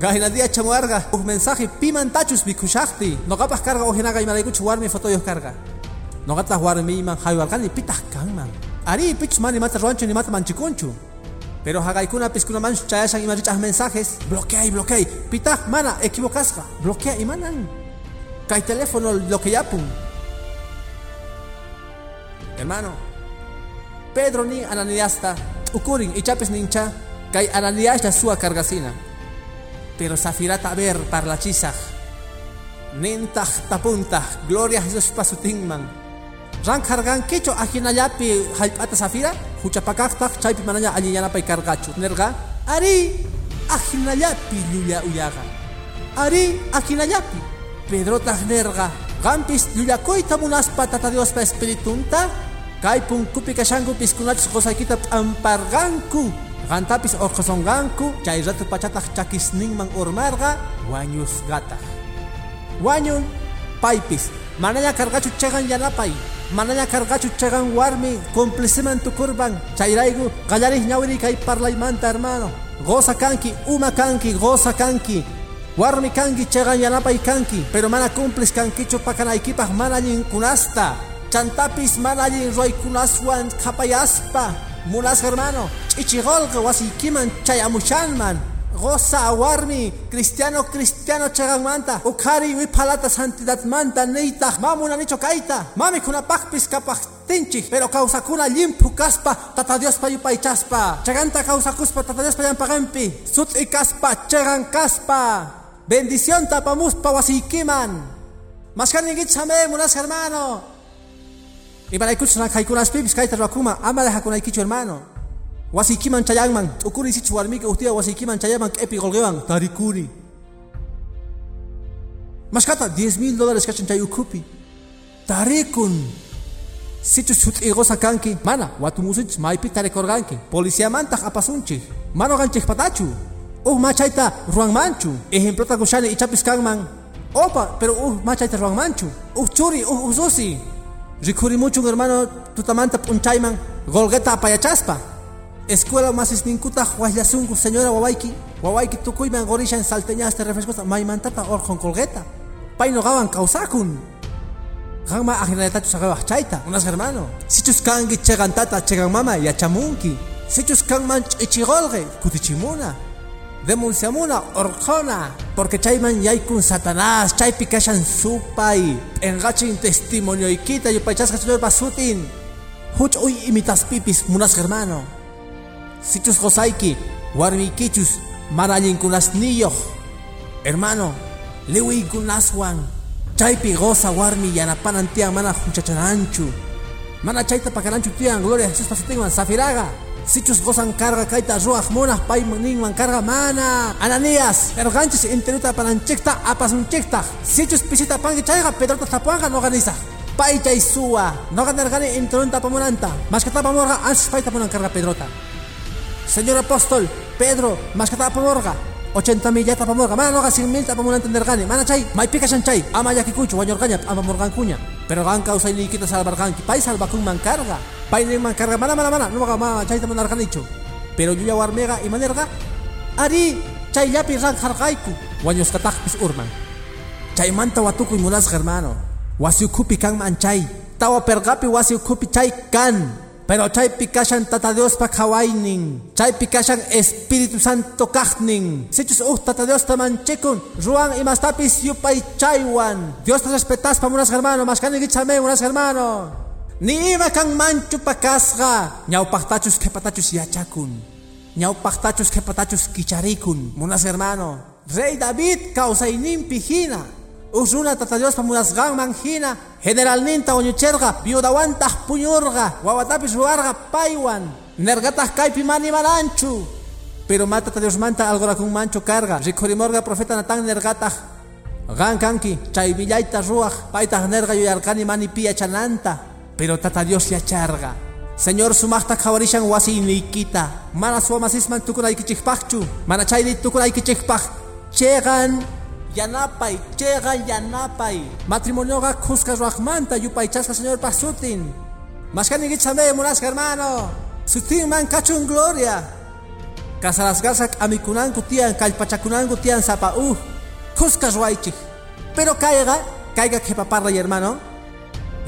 Speaker 2: gahina dia chamuarqa uj mensaje pimantachus mikushaqti noqapaq karqa ujinaqa imaraykuchu warmi fotoyuq karqa noqataq warmiyman haywarqani pitaq kanman ari pichus ma nimata ruanchu nimata manchikunchu pero haqaykuna piskunamanchu chayashan ima rich'aq mensajes. Bloqueay bloqueay pitaq mana equivocasqa bloquea imanan kay teléfono bloqueapun hermano Pedro ni Ananiasta ukurin ichapis nincha kay Ananiasta sua cargasina. Pero safirata ver parlachisaj nintaj tapuntaj gloria Jesús pasutinman ran cargankicho ajinallapi hallp'ata safira huchapakaqtaq chaypi manaña alliyanapay karqachu nerqa ari ajinallapi llulla ullaqa ari ajinallapi pedrotaq nerqa qampis llullakuyta munaspa tata diospa espiritunta kay punkupi kashanku piskunachus qosaykita p'amparqanku qantapis orqosonqanku chay rato pachataq chakisninman urmarqa wañusqataq wañun paypis manaña karqachu chayqan yanapay manaña karqachu chayqan warmi compliceman tukurban chayrayku qallarij ñawri kay parlaymanta hermano goza kanki uma kanki goza kanki warmi kanki chayqan yanapay kanki pero mana cumplis kankichu pakanaykipaq mana allin kunasta chantapis mana allin ruaykunaswan qhapayaspa munasqa hermano ch'ichigolqa wasiykiman chayamushanman goza warmi cristiano cristiano chaqanmanta ukhari wi phalata santidadmanta niytaq ma munanichu kayta mamikunapaqpis kapaqtinchik pero kawsakuna limpu kaspa tata diospa yupaychaspa chaqanta kawsakuspa tata diospa yanpaqanpi sut'i kaspa chaqan kaspa. Bendición tapamuspa wasiykiman masqaninkichus same munasqa hermano imaraykuchus kaykunaspipis kayta ruwakuma ama dejakunaykichu hermano. Wasiykiman chayanman t'ukuri isichu warmiki uhtiyqa wasiykiman chayaman k'epi qolqewan tarikuni mashkata 10 mil dólares kachan chay ukhupi tarikun. Sichus hut'iyqosa kanki. Mana watumusunchis maypi tarikurqanki policiamantaq apasunchik. Mana qanchik patachu. Uj ma chayta ruwanmanchu ejemplota kushani ichapis kanman. Opa pero uj ma chayta ruwanmanchu uj churi uj ususi rikurimuchun hermano tutamanta p'unchayman golgueta apayachaspa escuela masis ninkuta huallasunku señora wawaiki wawaiki tukuyman gorishan salteñaste refrescosta maymantata orjon colgueta. Pay noqawan kawsakun qanma ajinaytachu saqewaq chayta unas hermano. Sichus kanki chegantata chegan mama yachamunki sichus kanman ch'ichigolqe kutichimuna denunciamuna orjona porque chayman yaykun satanás chaypi kashan supay p'enqachin testimonioykita yupaychasqa señor basutin huch uy imitas pipis munas hermano. Sichus qosayki warmiykichus mana allinkunasniyoq hermano liwiykunaswan chaypi goza warmi yanapanan tiyan mana huchachananchu mana chayta pakaranchu tiyan gloria a jesús pasutinman safiraga sichus gozan carga kaita ruach monah pay ninman carga mana. Ananías erganchis interuta pananchikta apasunchikta sichus pisita pangi chayga pedrota tapuanga no ganisa pay chay suwa no ganargani interunta pamunanta maskata pamorga antes pay tapunan carga pedrota señor apóstol pedro maskata pamorga 80 millata pamorga mana noga 100 mil tapamunanta nergani mana chay may pikashan chay ama yakikuchu wañorgaña ama morgankuña pero gan causa nikita salvarganki pay salvakunman carga payninman carga mana mana mana. Nuqa ma chayta munarqanichu pero llulla warmiqa imanerqa ari chayllapi ranjarqayku wañusqataqpis urman. Chaymanta watukuy munasqa hermano. Wasi ukhupi kanman chay tawa perqapi wasi ukhupi chay kan. Pero chaypi kashan tata Diospa qhawaynin chaypi kashan Espíritu Santo kaqnin sichus uj tata Diosta manchikun ruan imastapis yupay chaywan Diosta respetaspa munasqa hermano. Mashkanikichamen munasqa hermano ni ima kan manchu pakasqa ñawpaqtachus qhipatachus yachakun. Ñawpaqtachus qhipatachus kicharikun. Munas hermano rey David kawsayninpi hina. Uj runa tata Diospa munasqanman hina. Generalninta wañucherqa viudawantaq puñurqa wawatapis ruwarqa paywan nergataq kaypi mani mananchu pero ma tata Diosmanta algorakunmanchu karqa rikhurimorqa profeta Natán nergataq qan kanki chay villayta ruwaq paytaq nerqa yuyarqani mani piyachananta pero tata Dios yacharqa Señor sumaqta qhawarishan wasiyniykita mana suwamasisman tukunaykichikpaqchu mana chayni tukunaykichikpaq cheqan yanapay cheqan yanapay matrimonioqa qusqa ruwaqmanta yupaychasqa Señor pasutin. Mashkanikichame munasqa hermano. Sutinman kachun gloria. Kasarasqasak amikunanku tiyan kallpachakunanku tiyan sapa uj qusqa ruwaychik pero kayqa kayqa qhipaparray hermano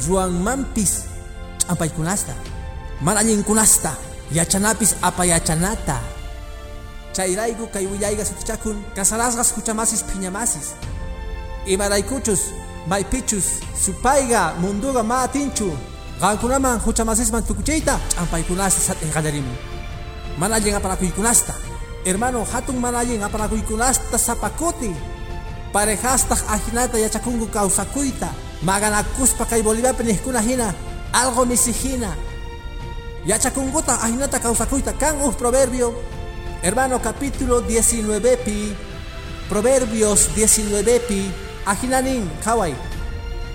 Speaker 2: ruwanmanpis ch'ampaykunasta mana allinkunasta yachanapis apayachanata. Chayrayku kay willayqa sutichakun kasarasqas huchamasis phiñamasis imaraykuchus maypichus supayqa munduqa ma atinchu qankunaman huchamasisman tukuchiyta ch'ampaykunasta sat'in mana allin aparakuykunasta hermano hatun mana allin aparakuykunasta sapakuti. Parejastaq ajinata yachakunku kawsakuyta maganakuspa kay Boliviapi niqkuna hina algo misi hina yachakunkuta ajinata kawsakuyta kan uj proverbio. Hermano capítulo 19 pi. Proverbios 19 pi. Ajinanin qhaway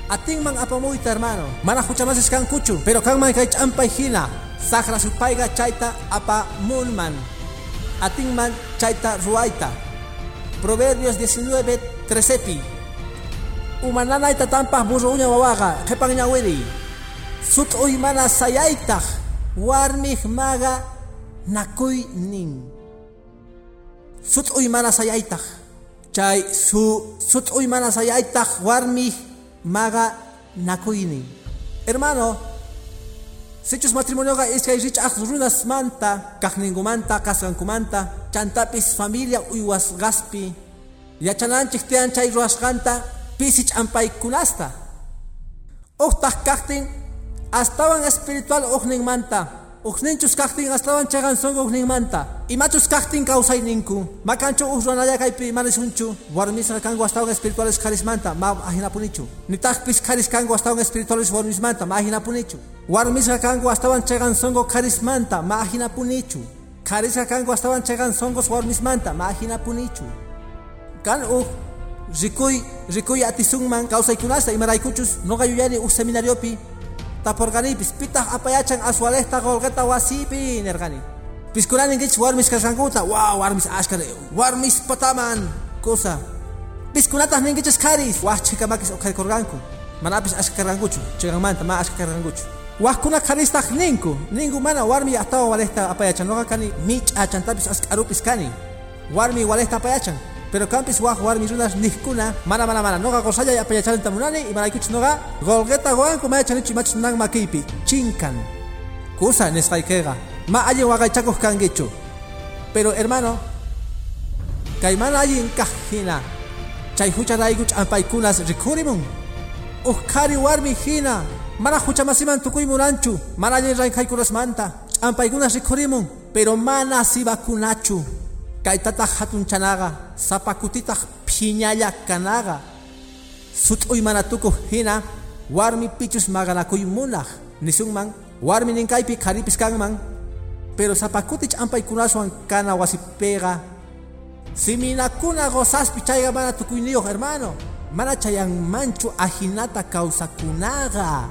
Speaker 2: atinman apamuyta hermano. Mana huchamasis kankuchu pero kanman kay ch'ampay hina saqra supayqa chayta apamunman atinman chayta ruwayta proverbios 19 13 pi umananayta tampaq burro uña wawaqa qhipan ñawiri sut'uy mana sayaytaq warmiq maga nakuynin sut'uy mana sayaytaq chay su sut'uy mana sayaytaq warmiq maga nakuynin hermano sichus matrimonioqa iskay rich'aq runasmanta kaqninkumanta kasqankumanta chantapis familia uywasqaspi yachananchik tiyan chay ruwasqanta pisi ch'ampaykunasta uqtaq kaqtin astawan espiritual uqninmanta uqninchus kaqtin astawan chayqan sunqu uqninmanta imachus kaqtin kawsayninku makanchu uq runalla kaypi manisunchu. Warmisqa kanku astawan espirituales qarismanta ma ahinapunichu nitaqpis qaris kanku astawan espirituales warmismanta ma ahinapunichu warmisqa kanku astawan chayqan sunqu qarismanta ma ahinapunichu qarisqa kanku astawan chayqan sunqus warmismanta ma ahinapunichu kan uq rikuy rikuy atisunman kawsaykunasta imaraykuchus noqa yuyani uj seminariopi tapurqanipis pitaq apayachan aswalejta qolqeta wasipi nirqani piskunaninkichis warmis kasqankuta wow warmis ashka warmis pataman kusa. Piskunataq ninkichis qaris wah chikamakis uqhaykurqanku manapis ashka karqankuchu chiqanmanta ma ashka karqankuchu wahkuna karistaq ninku ninku mana warmi atawa walesta apayachan noqa kani mich achantapis asq'arupis kani. Warmi walesta apayachan pero campis wah warmi runas nihkuna mana mana mana noqa qosalla apayachalanta munani imaraykuchis noqa golgueta goanku mayachanichu imachus nan makipi. Chinkan. Kusa nisqaykega ma allin waqaychakuq kankichu pero hermano kay mana allin kaq hina chay hucharayku ch'ampaykunas rikhurimun uqhari warmi hina mana huchamasiman tukuymunanchu mana allin raykaykunasmanta ch'ampaykunas rikhurimun pero mana sibakunachu kaytataq hatun chanaqa sapakutitaq phiñalla kanaqa sut'uy mana tukuq hina warmi pichus maqanakuymunaq nisunman warmi ninkaypi qharipis kanman. Pero sapakuti ch'ampaykunaswan kana wasipega siminakuna gozaspi chayqa mana tukuyniyuq hermano mana chayanmanchu ajinata kawsakunaqa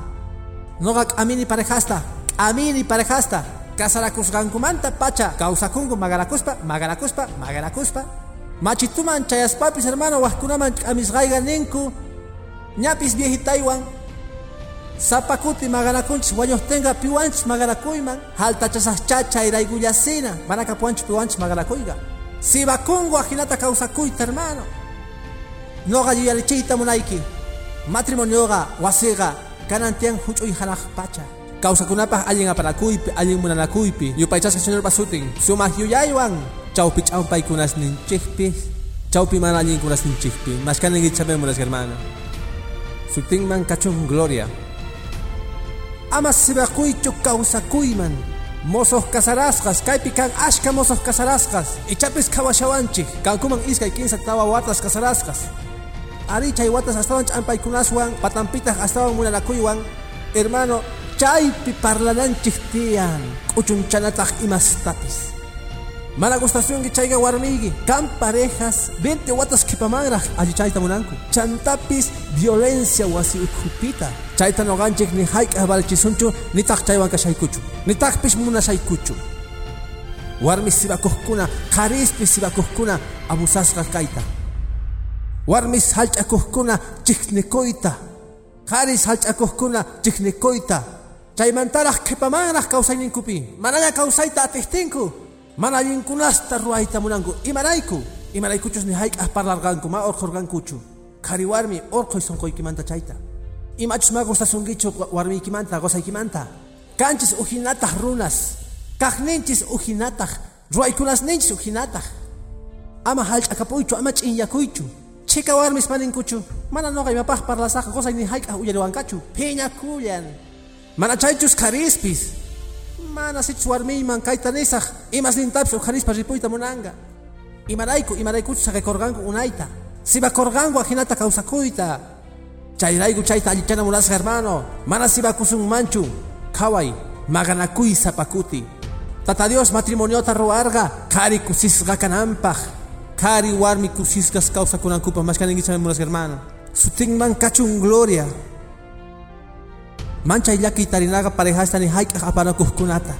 Speaker 2: noqa k'amini parejasta k'amini parejasta kasarakusqankumanta pacha kawsakunku magarakuspa magarakuspa magarakuspa machituman chayaspapis hermano wajkunaman k'amisqayqa ninku. Ñapis viejitaywan sapakuti maganakunchis wañuqtinqa piwanchis maganakuyman haltachasaqcha chayraykullasina mana kapuwanchis piwanchis maganakuyqa sibakungu ajinata kawsakuyta hermano. Noqa yuyarichiyta munayki matrimonioqa wasiqa kanan tiyan huch'uy hanaq pacha kawsakunapaq allin aparakuypi allin munanakuypi yupaychasqa señorpa sutin sumaq yuyaywan chawpi ch'ampaykunas ninchikpi chawpi mana allinkunas ninchikpi mashkaninki chapemunas hermano sutinman kachun gloria. Ama sibakuychu kawsakuyman mozoq kasarasqas kaypi kan ashka mozoq kasarasqas ichapis khawashawanchik kankuman iskay kinsa tawa watas kasarasqas ari chay watas astawan ch'ampaykunaswan patampitaq astawan munanakuywan hermano chaypi parlananchik tiyan k'uchunchanataq imastapis. Mana gustasunki chayqa warmiyki kan parejas 20 watas qhipamanraq alli chayta munanku chantapis violencia wasi ukhupita chayta noqanchik ni hayk'aq valchisunchu nitaq chaywan kashaykuchu nitaqpish munashaykuchu warmi sibakuqkuna qarispi sibakuqkuna abusasqa kayta warmis hallch'akuqkuna chiqnikuyta qaris hallch'akuqkuna chiqnikuyta chaymantaraq qhipamanraq kawsayninkupi manaña kawsayta atijtinku mana allinkunasta ruwayta munanku. Imarayku imaraykuchus ni hayk'aq parlarqanku ma urqurqankuchu qhari warmi urquy sunquykimanta chayta imachus ma gustasunkichu warmiykimanta gosaykimanta kanchis ujinataq runas. Kaqninchis ujinataq ruwaykunasninchis ujinataq ama hallch'akapuychu ama ch'inyakuychu chika warmis maninkuchu. Mana noqa imapaq parlasaqa qosay ni hayk'aq uyariwankachu phiñakullan mana chaychus qharispis mana sichus warmiyman kayta nisaq imas nintapis uqharispa ripuyta munanga imarayku imaraykuchus saqekorqanku unayta sibakorqanku ajinata kawsakuyta chayrayku chayta allichana munasqa hermano. Mana sibakusunmanchu qhaway maqanakuy sapakuti. Tata dios matrimoniota ruwarqa qhari kusisqa kananpaq qhari warmi kusisqas kawsakunankupaq mashkaninkichami munasqa hermano. Sutinman kachun gloria manchay llaki tarinaqa parejastani hayk'aq apanakuqkunata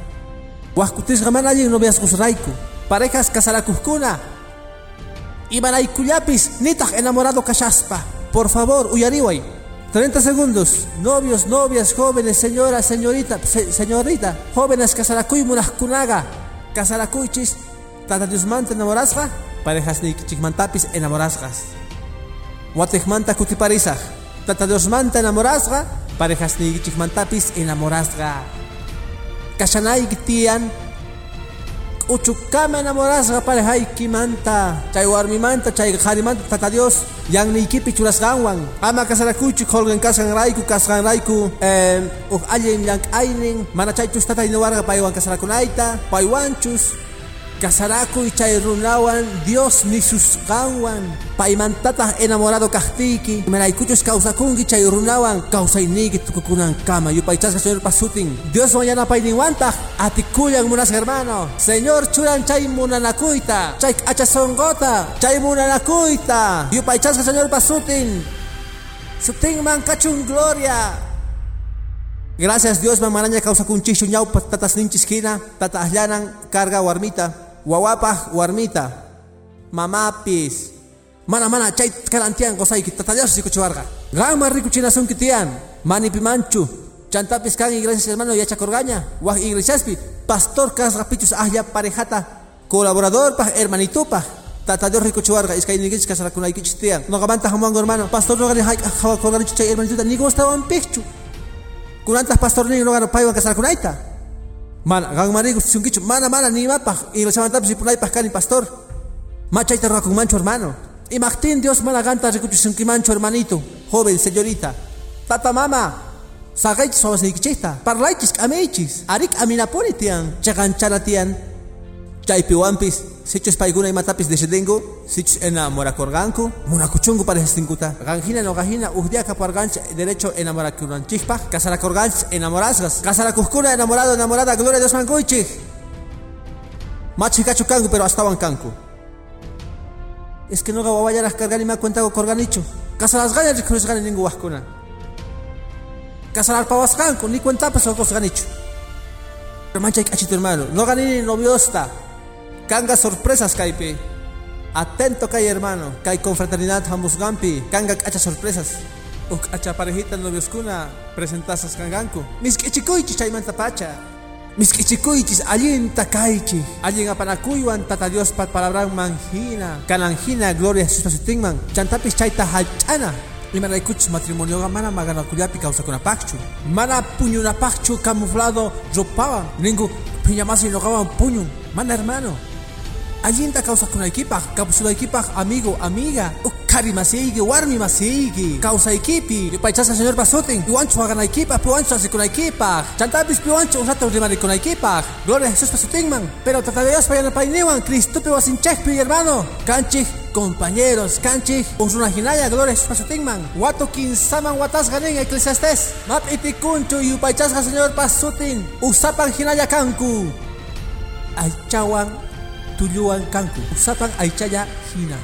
Speaker 2: wajkutisqa mana allin noviazgosrayku parejas kasarakuqkuna imaraykullapis nitaq enamorado kashaspa. Por favor uyariway. 30 segundos. Novios novias jóvenes señora señorita se, señorita jóvenes kasarakuy munaqkunaqa kasarakuychis tata diosmanta enamorasqa parejasnikichikmantapis enamorasqas watiqmanta kutiparisaq tata diosmanta enamorasqa parejasnikichikmantapis enamorasqa kashanayki tiyan k'uchukama enamorasqa parejaykimanta chay warmimanta chay qarimanta tata dios yannikipi churasqanwan ama kasarakuychu qolqan kasqanrayku kasqanrayku eh, uj allin llank'aynin mana chaychus tata niwarqa paywan kasarakunayta. Paywanchus kasarakuy chay runawan Dios nisusqanwan paymantataq enamorado kaqtiyki imaraykuchus kawsakunki chay runawan kawsayniyki tukukunankama yupaychasqa señorpa sutin Dioswan yanapayninwantaq atikullan munasqa hermano. Señor churan chay munanakuyta chay k'achasonqota chay munanakuyta yupaychasqa señorpa sutin sutinman kachun gloria. Gracias Dios mamaraña causa kunchichu ñawpa tatas ninchis hina tata ahlanan carga warmita wawapaj warmita mamapis mana mana chay kalantian qosayki tata Dios sikuchuwarqa qanman rikuchinasunki tiyan manipimanchu Chantapis kan iglesias hermano yacha corgaña. Waj iglesiaspi pastor kas rapichus ahya parejata. Colaborador pa hermanito pa. Tata Dios rico chuarga iskay nigich kasara kunay kichtian. No gamanta hamongo hermano. Pastor no gani hawa corgani chuchay hermanito ni gustawan pichu. Kunantas pastor ni no gano paiwan kasara kunaita. Mana gang marigo sungichu mana mana ni mapa iglesia mantapis punay pa kani pastor. Machay tarra con mancho hermano. Y Martín Dios mana ganta ricuchu mancho hermanito. Joven señorita. Tata mama. Sagay sawas ni kichita. Parlaichis ameichis. Arik aminaponi tian. Chaganchana tian. Chaypi wampis. Sichus paiguna y matapis de sedengo. Sichus enamoracorganco. Munacuchungo para estinguta. Gangina no gajina. Ujdia capargancha. Derecho enamoracuranchikpa. Casaracorganch enamorasgas. Casaracuscuna enamorado enamorada. Gloria a Dios mangoichich. Machicacho cangu pero hasta canco. Es que no vaya a cargar y me cuenta con corganicho. Casaras ganas de cruz ganan ningún vascuna. Casarar pawascanco, ni cuenta pasó con ganicho. Pero mancha cachito hermano, no gané noviosta. Canga sorpresas caipe. Atento cay hermano, cay confraternidad gampi. Canga cacha sorpresas. Uk acha parejita novioscuna, presentasas canganco. Mis kichikuichi chaymanta pacha. Mis kichikuichis allin takaichi. Allin apanakuywan tata Dios pat palabran manjina. Cananjina gloria Jesús tingman. Chantapis chaita hachana. Limaraykuchus matrimonioga mana maganakullapi kawsakunapaqchu mana puñunapaqchu camuflado ropawan ningu piñamasi noqawan puñun mana hermano allinta kawsakunaykipaq kapusulaykipaq amigo amiga. Ukari masiyki warmi masiyki kawsaykipi yupaychasqa señor pasutin piwanchu waqanaykipaq piwanchu asikunaykipaq chantapis piwanchu un rato rimarikunaykipaq gloria a Jesús pasutinman pero Dios payanapayniwan Cristopi wasinchekpi hermano. Kanchik compañeros, canchi, hinaya, gloria Jesús tingman. Wato kinsaman watas ganin eclesiastes. Map itikunchu y upaychasga señor pasutin. Usapan hinaya kanku. Aichawan tuyuan kanku. Usapan aichaya hina.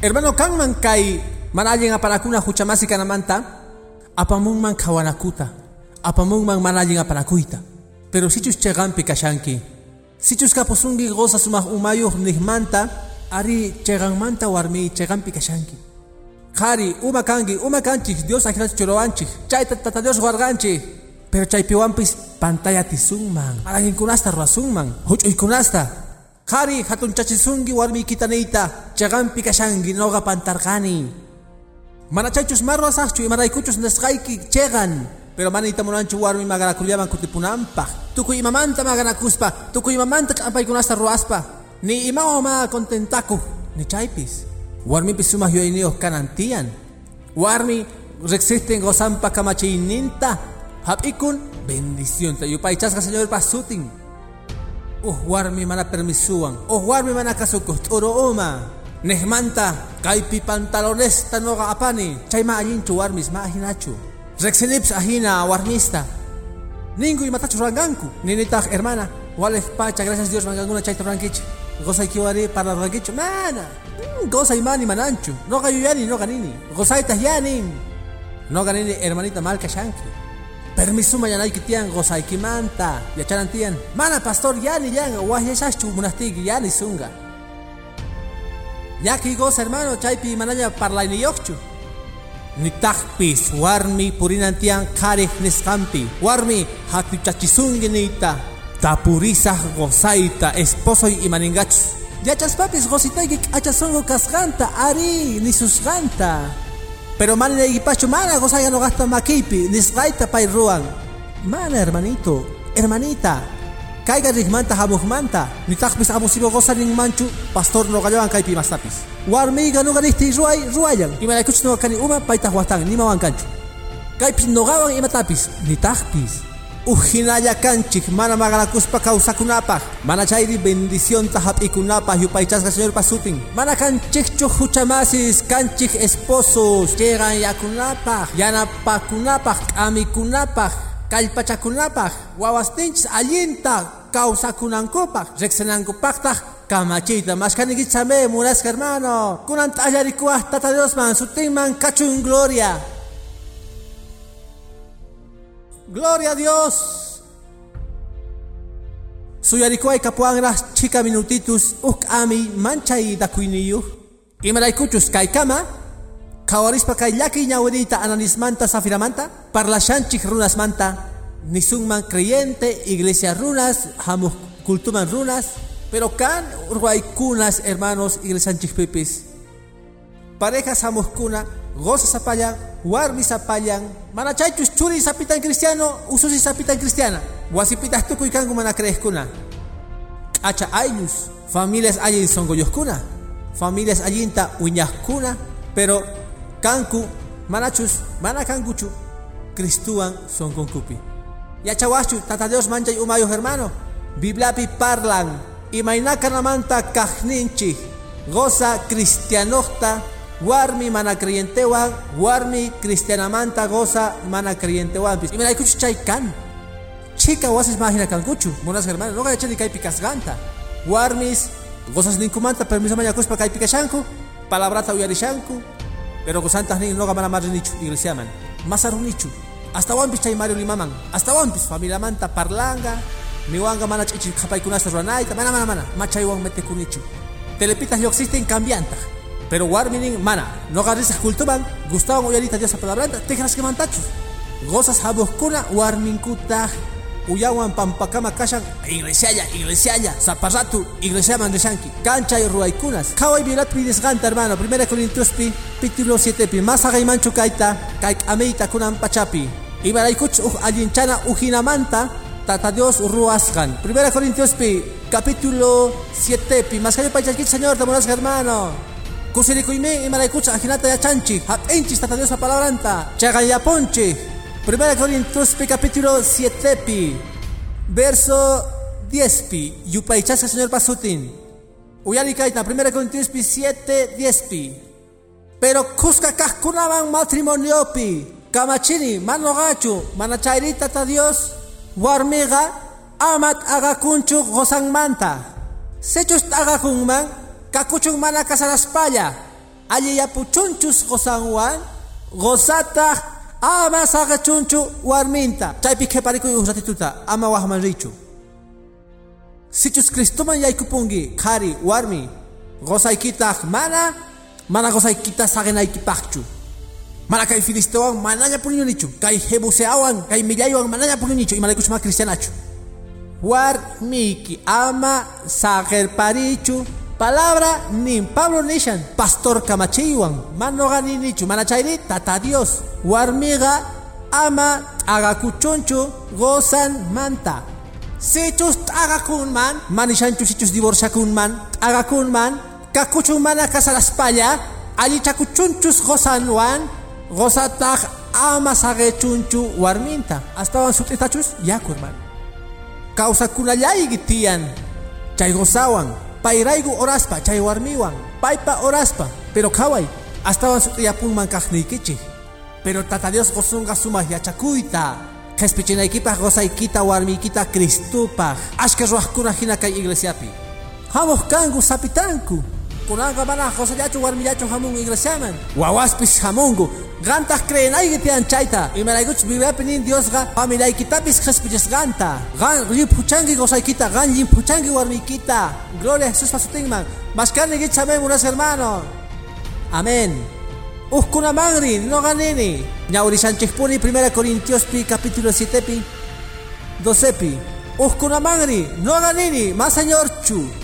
Speaker 2: Hermano kanman kai manallen apanakuna huchamasi kanamanta. Apamungman kawanakuta. Apamungman manallen apanakuita. Pero sichus chegampi kashanki. Sichus kaposungi goza sumah umayuh nihmanta ari manta warmi chegampi kashanki Kari, uma kangi, uma kanchik, Dios ajinach choroanchik, chay tata Dios warganchik. Pero chay piwampis pantalla tisungman, kunasta ruasungman, kunasta. Kari, hatun chachisungi warmi kitanita, chegampi kashangi noga pantargani. Mana chaychus marruasachchu y maraykuchus nesqayki chegan. Pero manita munanchu warmi maganakullaman kutipunampaq. Tukuy imamanta maganakuspa, tukuy imamanta kunasta ruaspa ni imao ma contentaku ni chaypis warmipis sumaq yuyayniyuq kanantiyan warmi riqsiptin gosanpa kamachiyninta hap'ikun bendicionta yupaychasqa señor pasutin uh warmi mana permisuwan uh warmi mana kasukuq t'uru uma nehmanta kaypi pantalonesta noqa apani chayma allinchu warmis ma ahinachu riqsinips ahina warmista ningu imatachu ranganku ninitaq hermana wales pacha gracias Dios manganguna chayta rankichi Gozay kiwari para ragicho mana. Hmm, gozay mani mananchu. No yani no ganini. Gozay yanin. No ganini hermanita malka shanki. Permiso mañana que tian gozay kimanta. Ya. Mana pastor yani yan. Wahya shaschu munastigi yani sunga. Yaki goza hermano chaypi manaya parlaini yokchu. Nitakpis warmi purinantian karih niskampi. Warmi hatu chachisungi nita. Tapurisa gozaita esposo y maningachos. Yachas papis gozitaiki achasongo casganta, ari, ni susganta. Pero man y pacho mana gozaya no gasta makipi, nisgaita pay ruan. Mana hermanito, hermanita. Caiga rigmanta hamugmanta, ni takpis abusivo goza ning manchu, pastor no gallaban kaipi mastapis. Warmiga no ganisti ruay, ruayan. Y malakuch no kani uma paita huatang, ni mawan kanchu. Kaipi no gawan y matapis, ni takpis. Ujinaya kanchik mana magalakuspa kawsakunapaj mana chayri bendición tahap'ikunapaj yupaychasqa señor pasutin mana kanchikchu huchamasis kanchik esposos llegan yakunapaj yanapakunapaj k'amikunapaj kallpachakunapaj wawastinchis allinta kawsakunankupaj riqsinankupaqtaj kamachita mashkanikichame munasqa hermano. Kunan t'allarikuaj tata Diosman sutinman kachun gloria Gloria a Dios. Suyarikuay kapuangras chica minutitus uk ami manchay dakuiniyu. Imaraykuchus kay kama kawarispa kay llaki ñawirita ananismanta safiramanta parlashanchik runasmanta nisunman creyente iglesia runas hamus kultuman runas. Pero kan kunas hermanos iglesanchik pipis parejas kuna goza sapayan warmi sapayan mana chaychus churi sapitan cristiano ususi sapitan cristiana. Wasipitas tukuy kanku mana kuna acha años familias allin kuna. Familias allinta kuna. Pero kanku manachus mana kankuchu cristuan son con cupi yachawachu tata dios manchay umayo hermano. Bibliapi parlan. Imainakanamanta kajninchi goza cristianokta warmi mana creyentewan warmi cristianamanta goza mana creyentewan pis imanaykuchu chay kan chica wasis mahina kankuchu monas hermano no gachani kay ganta. Warmis gozas ninkumanta permiso mañakuspa kay pikashanku palabrata uyarishanku pero gosantas nin noga mana marinichu iglesiaman masarunichu hasta wampis chay Mario limaman. Hasta wampis familia manta parlanga. Miwanga mana ch'ichi qhapaykunasta ruranayta mana mana mana. Machaywan metekunichu telepitas existen cambianta pero warminin mana. Noqa risaq kultuman gustaban uyarita diosa palabranta tikraskamantachus gozas habuqkuna warminkutaj uyawan pampakama kashan. Iglesialla iglesialla zaparratu iglesiaman rishanki kanchay ruaykunas qhaway violata ganta hermano. Primera corintiospi capítulo 7 pi. Mas manchu kaita. Kay ameita kunan pachapi ibaraykuch uj allinchana ujinamanta tata Dios ruasgan primera corintios pi capítulo 7 pi. Mas kayo pachakit señor. Tamonas hermano kusirikuymi imaraykuch ajinata yachanchi hap'inchis tata Dios palabranta chagan yaponchi Primera Corintios capítulo 7 pi, verso 10 pi, señor pasutin. Uyali kaita, primera Corintios pi 7, 10 pi. Pero kuska kaskunaban matrimonio pi, kamachini, mano gacho, manachairita ta Dios, warmiga, amat agakunchu gozan manta. Sechus agakunman, kakuchun mana kasaraspaya, allí yapuchunchus gozan wan, gozata ama saqa chunchu warminta. Chaypi qhiparikuy uj ratituta ama wahman richu sichus Cristoman yaykupunki qhari warmi gozaykitaq mana mana gozaykita saqinaykipaqchu mana kay filistewan manaña puñunichu kay jebuseawan kay millaywan manaña puñunichu imaraykuchuma cristianachu. Warmiki ama saqirparichu palabra ni Pablo nishan pastor kamachiwan manoga ninichu manachayri tata Dios. Warmiga ama agakuchoncho gozan manta. Sichus agakunman manishanchu sichus divorciakunman agakunman kakuchun mana kasaraspalla allichakuchunchus gozanwan gozataq ama sagechunchu warminta. Astawan sutitachus yaku hermano kawsakunallayki tiyan chay gozawan pairaigu oraspa chay warmiwan paipa oraspa pero kawai astawan sutiyapunman kaqniykichik pero tata Dios qosunqa sumaq yachakuyta qhispichinaykipak gosaykita warmiykita Cristupaq ashka ruwaqkuna hina kay iglesiapi. Hamuq kanku sapitanku kunanqa mana qosallachu warmillachu hamun iglesiaman wawaspis hamunku Ganta creenayki tiyan chayta imaraykuchus Bibliapi nin Diosqa familiaykitapis qhispichisqanta qan llimpuchanki gosaykita qan llimpuchanki warmiykita gloria a Jesús pasutinman maskarnikichus amén unas hermano. Amén. Ujkunamanri noqanini ñawrishanchikpuni primera Corintiospi capítulo 7 pi. 12 pi. Ujkunamanri noqanini ma señorchu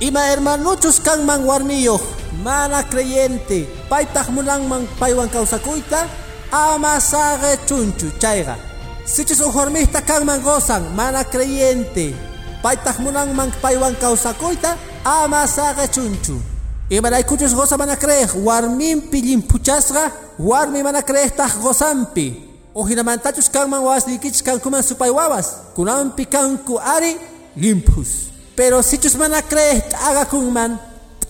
Speaker 2: ima hermanuchus kanman warmiyuq mana creyente paytaq munanman paywan kawsakuyta ama saqe chunchu chayqa sichus uhormijta kanman gozan mana creyente paytaq munanman paywan kawsakuyta ama saqe chunchu. Imaraykuchus goza mana creeq warminpi llimpuchasqa warmi mana creeqtaq gozanpi. Uhinamantachus kanman wasniykichis kankuman supay wawas kunanpi kanku ari limpus pero sichus mana creeq agakunman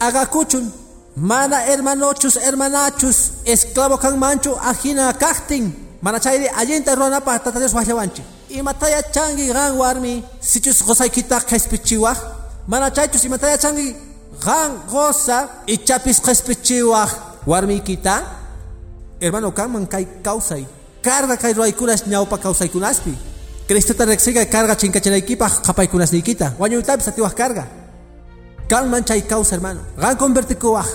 Speaker 2: agakuchun mana hermanochus hermanachus esclavo kan manchu ajina kaktin mana chayri allinta ruranapaq tata Dios wajllawanchik imataya changi gan warmi sichus gosaykita qhispichiwaq mana chaychus imataya changi gan goza ichapis qhispichiwaq warmiykita hermano kanman kay kawsay carga kay ruaykunas ñawpa kawsaykunaspi Cristota rexiga carga chinkachanaykipaq qapaykunasniykita wañuytapis atiwaq carga. Kan manchay causa hermano. Gan converte coaj.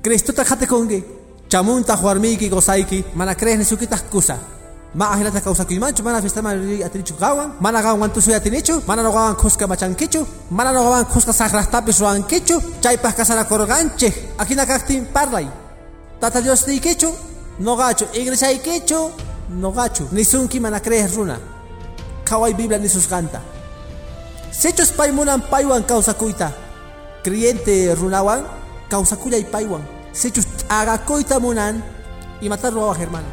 Speaker 2: Cristo ta jate conge. chamunta huarmiki gozaiki. Mana crees ni sukitas kusa ma ahilata causa mancho mana fiesta ma atinichu gawan. Mana gawan tu suya tinichu mana no gawan kuska machankichu mana no gawan kuska sagras tapis ruankichu chaypas kasara korganche akina kaktin parlay tata dios ni kichu no gacho iglesia ikichu no gacho ni sunki mana crees runa kawai biblia ni susganta sechos paimunan paiwan causa kuita. Creyente runawan causa kuya y paiwan sechos agakoita munan y matar roba hermano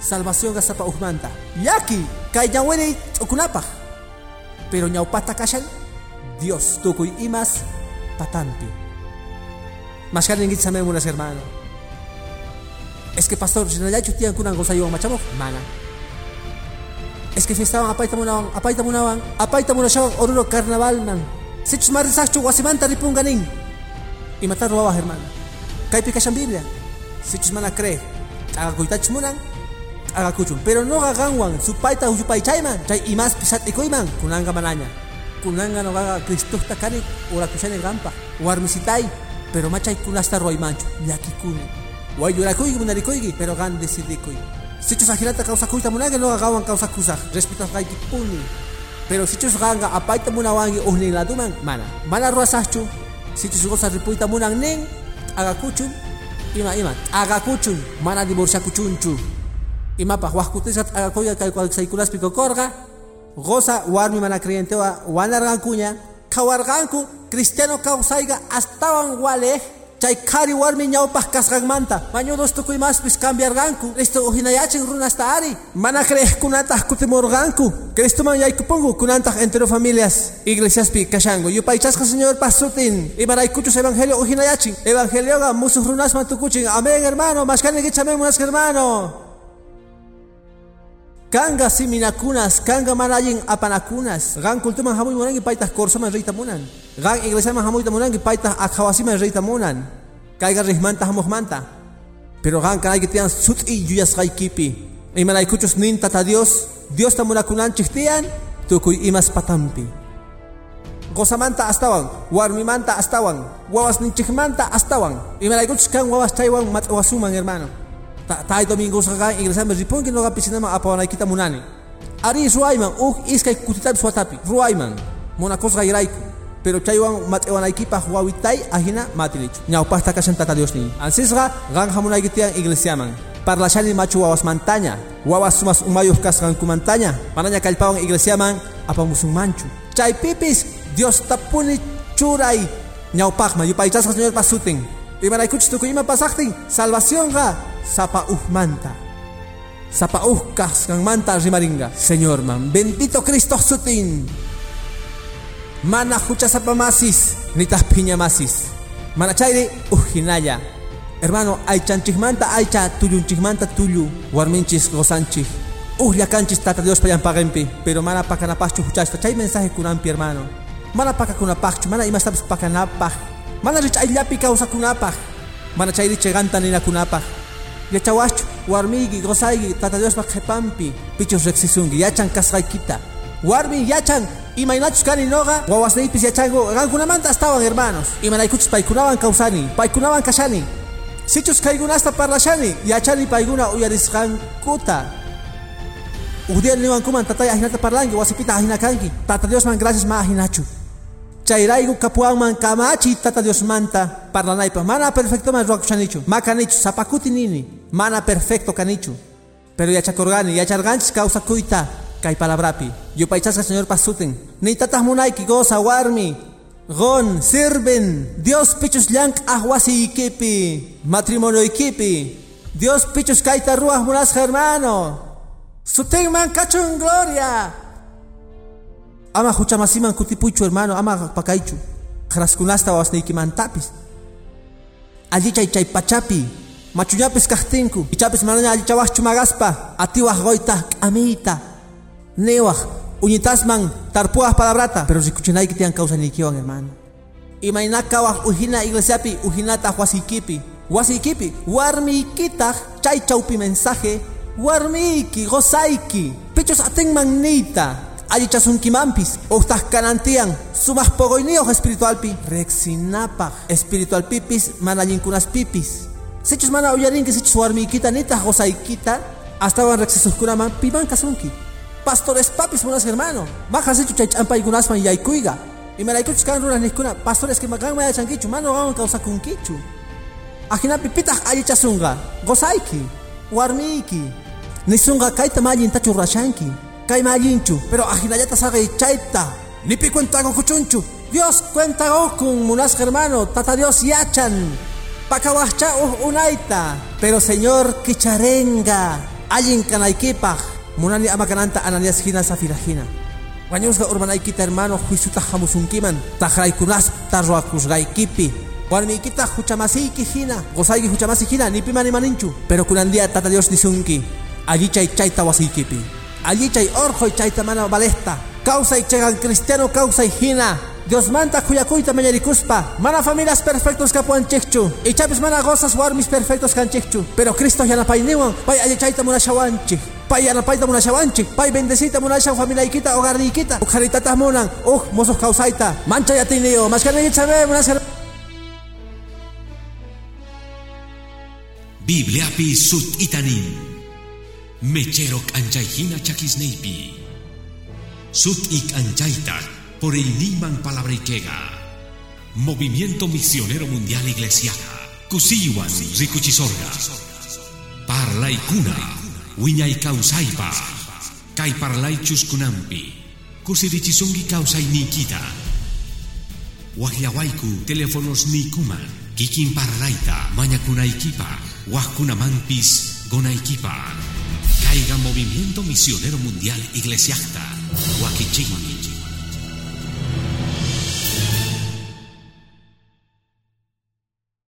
Speaker 2: salvación gasapa uhmanta yaki kay ñawene ukunapaj pero ñawpata kashan Dios tukuy imas patampi unas hermano. Es que pastor si no ya chutian kunan gozayo machamo mana es que fiestaban apaita munawan apaita munawan apaita munashawan oruro carnaval man sechos marisachu wasimanta ripunganin y matar roba hermano. Kay pikashan biblia sechos mana cree agakuitach munan agakuchun pero no gaganwan su paita uchupay chayman chay imas pisat ikoyman kunanga manaña. Kunanga no gaga kristusta kani ora kushane gampa warmisitay pero machay kunasta roimancho yakikuni way yurakuygi munarikuygi pero gan decidikuy sichus agilata causa kuita munaga no gagawan causa kusa respeto gaiki puni. Pero sichus ganga apaita munawangi uhni laduman mana. Mana ruasachu sichus gosa ripuita munang ning agakuchun ima ima agakuchun mana divorciakuchunchu imapaq waqkutisat agakuya kay saykulaspi kokorqa goza warmi mana creyentewa wanarqankuña khawarqanku cristiano kawsayqa astawan wale chay kari warmi ñawpaq kasqanmanta. Mañudos tukuymaspis cambiarqanku Cristo uhinayachin runasta ari. Mana creejkunataq kutimurqanku Cristoman yaykupunku kunantaq entero familias. Iglesiaspi kashanku yupaychasqa señor pasutin. Imaraykuchus evangelio uhinayachin evangelioqa musuq runasman tukuchin. Amén hermano. Mashkanikichamen munas hermano Kanga siminakunas, kanga manajin apanakunas. Gan kultuman hamuy munangi paitah korsoman reita munan. Gan iglesia man hamuy munangi paitah akhawasiman reita munan. Kaiga rihmanta hamuhmanta. Pero gan kanay kitian sut i yuyas kay kipi. Imanay kuchos nin tata Dios. Dios tamunakunan chihtian. Tukuy imas patampi. Gozamanta astawan, warmimanta astawan, wawas ninchikmanta astawan. Imanay kuchos kan wawas chaywan matwasuman hermano. Tay domingo saga iglesia me ripon que no ga piscina ma apawana kita munani. Ari ruayman uh iskay kutitapi suatapi ruayman mona cosa iraiku. Pero chaywan matewana equipa huawitay ahina matinichu ñawpasta kashan tata dios ni. Ansisga gan hamunay kitian iglesia man. Parlashani machu wawas mantaña wawas sumas umayos kasgan kumantaña manaña kalpawan iglesia man apamusun manchu chay pipis dios tapuni churay ñawpaqma yupaychasqa señor pasuten imanaykuchis tukuy ima pasaqtin salvación ga sapa manta. Sapa uhkas kang manta rimaringa. Señor man, bendito Cristo sutin. Mana hucha sapa masis, nitas piña masis. Mana chayri ujinaya. Hermano, ay chanchigmanta, ay cha tuyunchigmanta tuyu. Warminchis gozanchis. Uhlia canchis tata Dios payan pagempi. Pero mana pakanapachu huchasta. Chay mensaje kunampi, hermano. Mana paka kunapachu, mana imastabs pakanapach. Mana rich ayllapi causa kunapach. Mana chayri cheganta nina kunapach. yachawachu warmiyki gozayki tata Diospa qhepampi pichus rexisunki yachan kasqaykita warmi yachan imaynachus kani noqa wawasniypis yachanku qankunamanta astawan hermanos. Imanaykuchus paykunawan kawsani paykunawan kashani. Sichus kaykunasta parlashani yachani paykuna uyarisqankuta. Udiel niwankuman tatay ahinata parlanki wasipita ahina kanki tata Diosman gracias ma ahinachu chayrayku kapuwanman kamachi tata Dios manta. Parlanaypa mana perfecto man ruakushanichu ma kanichu sapakuti nini. Mana perfecto kanichu. Pero yachakurgani yacharganchis kawsakuyta kay palabrapi. Yupaychasqa señor pasuten. Ni tatah munayki goza warmi. Gon sirven. Dios pichus llank ahwasi ikipi. Matrimonio ikipi. Dios pichus kayta ruah munasqa hermano. Sutenman kachun gloria ama huchamasiman kutipuychu hermano ama pakaychu qaraskunasta wawasniykimantapis alli chay chay pachapi machuñapis kajtinku. Ichapis manaña allichawajchu magaspa atiwaj goyta k'amiyta niwaj uñitasman tarpuwaj palabrata. Pero rikuchinayki tiyan kawsaniykiwan hermano. Imaynaka waj ujina iglesiapi ujinata wasiykipi wasiykipi warmiykitaq chay chawpi mensaje warmiyki gozayki. Pichus atenman niyta allichasunkimampis uhtaq kanantiyan sumaq pogoyniyuq espiritualpi rexinapaq espiritualpipis mana allinkunaspipis Sechus mana uyarinki sechus warmiykita nita gozaykita astawan riqsisuqkunaman piman kasunki. Pastores papis munas hermano. Maja sechu chay ch'ampaykunasman yaykuyga. Imaraykuchus kan runas nikkuna pastores que makan mayachankichu mano gawan kawsakunkichu. Ajinapi pitaq allichasunqa gozayki warmiyki. Nisunqa kayta mallintachu rashanki. Kay mallinchu pero ajinallata sagay chayta. Nipi cuentago kuchunchu. Dios cuenta con munas hermano, tata Dios yachan. Pakawahcha unaita. Pero Señor kicharenga. Allin kanaykipaj. Munani amakananta ananias hina safira hina. Wañusga urbanaykita hermano juisuta hamusunkiman. Tajraykunas tarroakusgaykipi. Warmiykita huchamasiyki hina. Gozayki huchamasi hina nipi mani maninchu. Pero kunandia tata Dios nisunki. Allí chay chayta wasiykipi. Allí chay orjo y chayta mana balesta. Causa y chegan cristiano causa y hina. Dios manta kuyakuyta mañarikuspa. Mana familias perfectos kapuan chekchu. Y chapis mana gozas warmis perfectos kan chekchu. Pero Cristo ya napainiwan. Pay allí chayta munashawanchi. Pay anapayta munashawanchi. Pay bendecita munashaw familia ikita hogarnikita. Ujaritata munan. Uh, mozos causaita. Mancha ya tineo. Mas que chabe munas
Speaker 1: Biblia pi sut itanin. Mecherok anchayhina chakisneipi. Sut ik anchaita por el Niman Palabriquega. Movimiento Misionero Mundial Iglesiaja. Kusiwan Rikuchisorga. Parlay kuna. Kausaipa. Kay parlay chuskunampi. Kusirichisungi kausay nikita. Teléfonos nikuman. Kikin parlaita mañakunaikipa. Wahkunamampis gonaikipa. Caiga Movimiento Misionero Mundial Iglesiasta.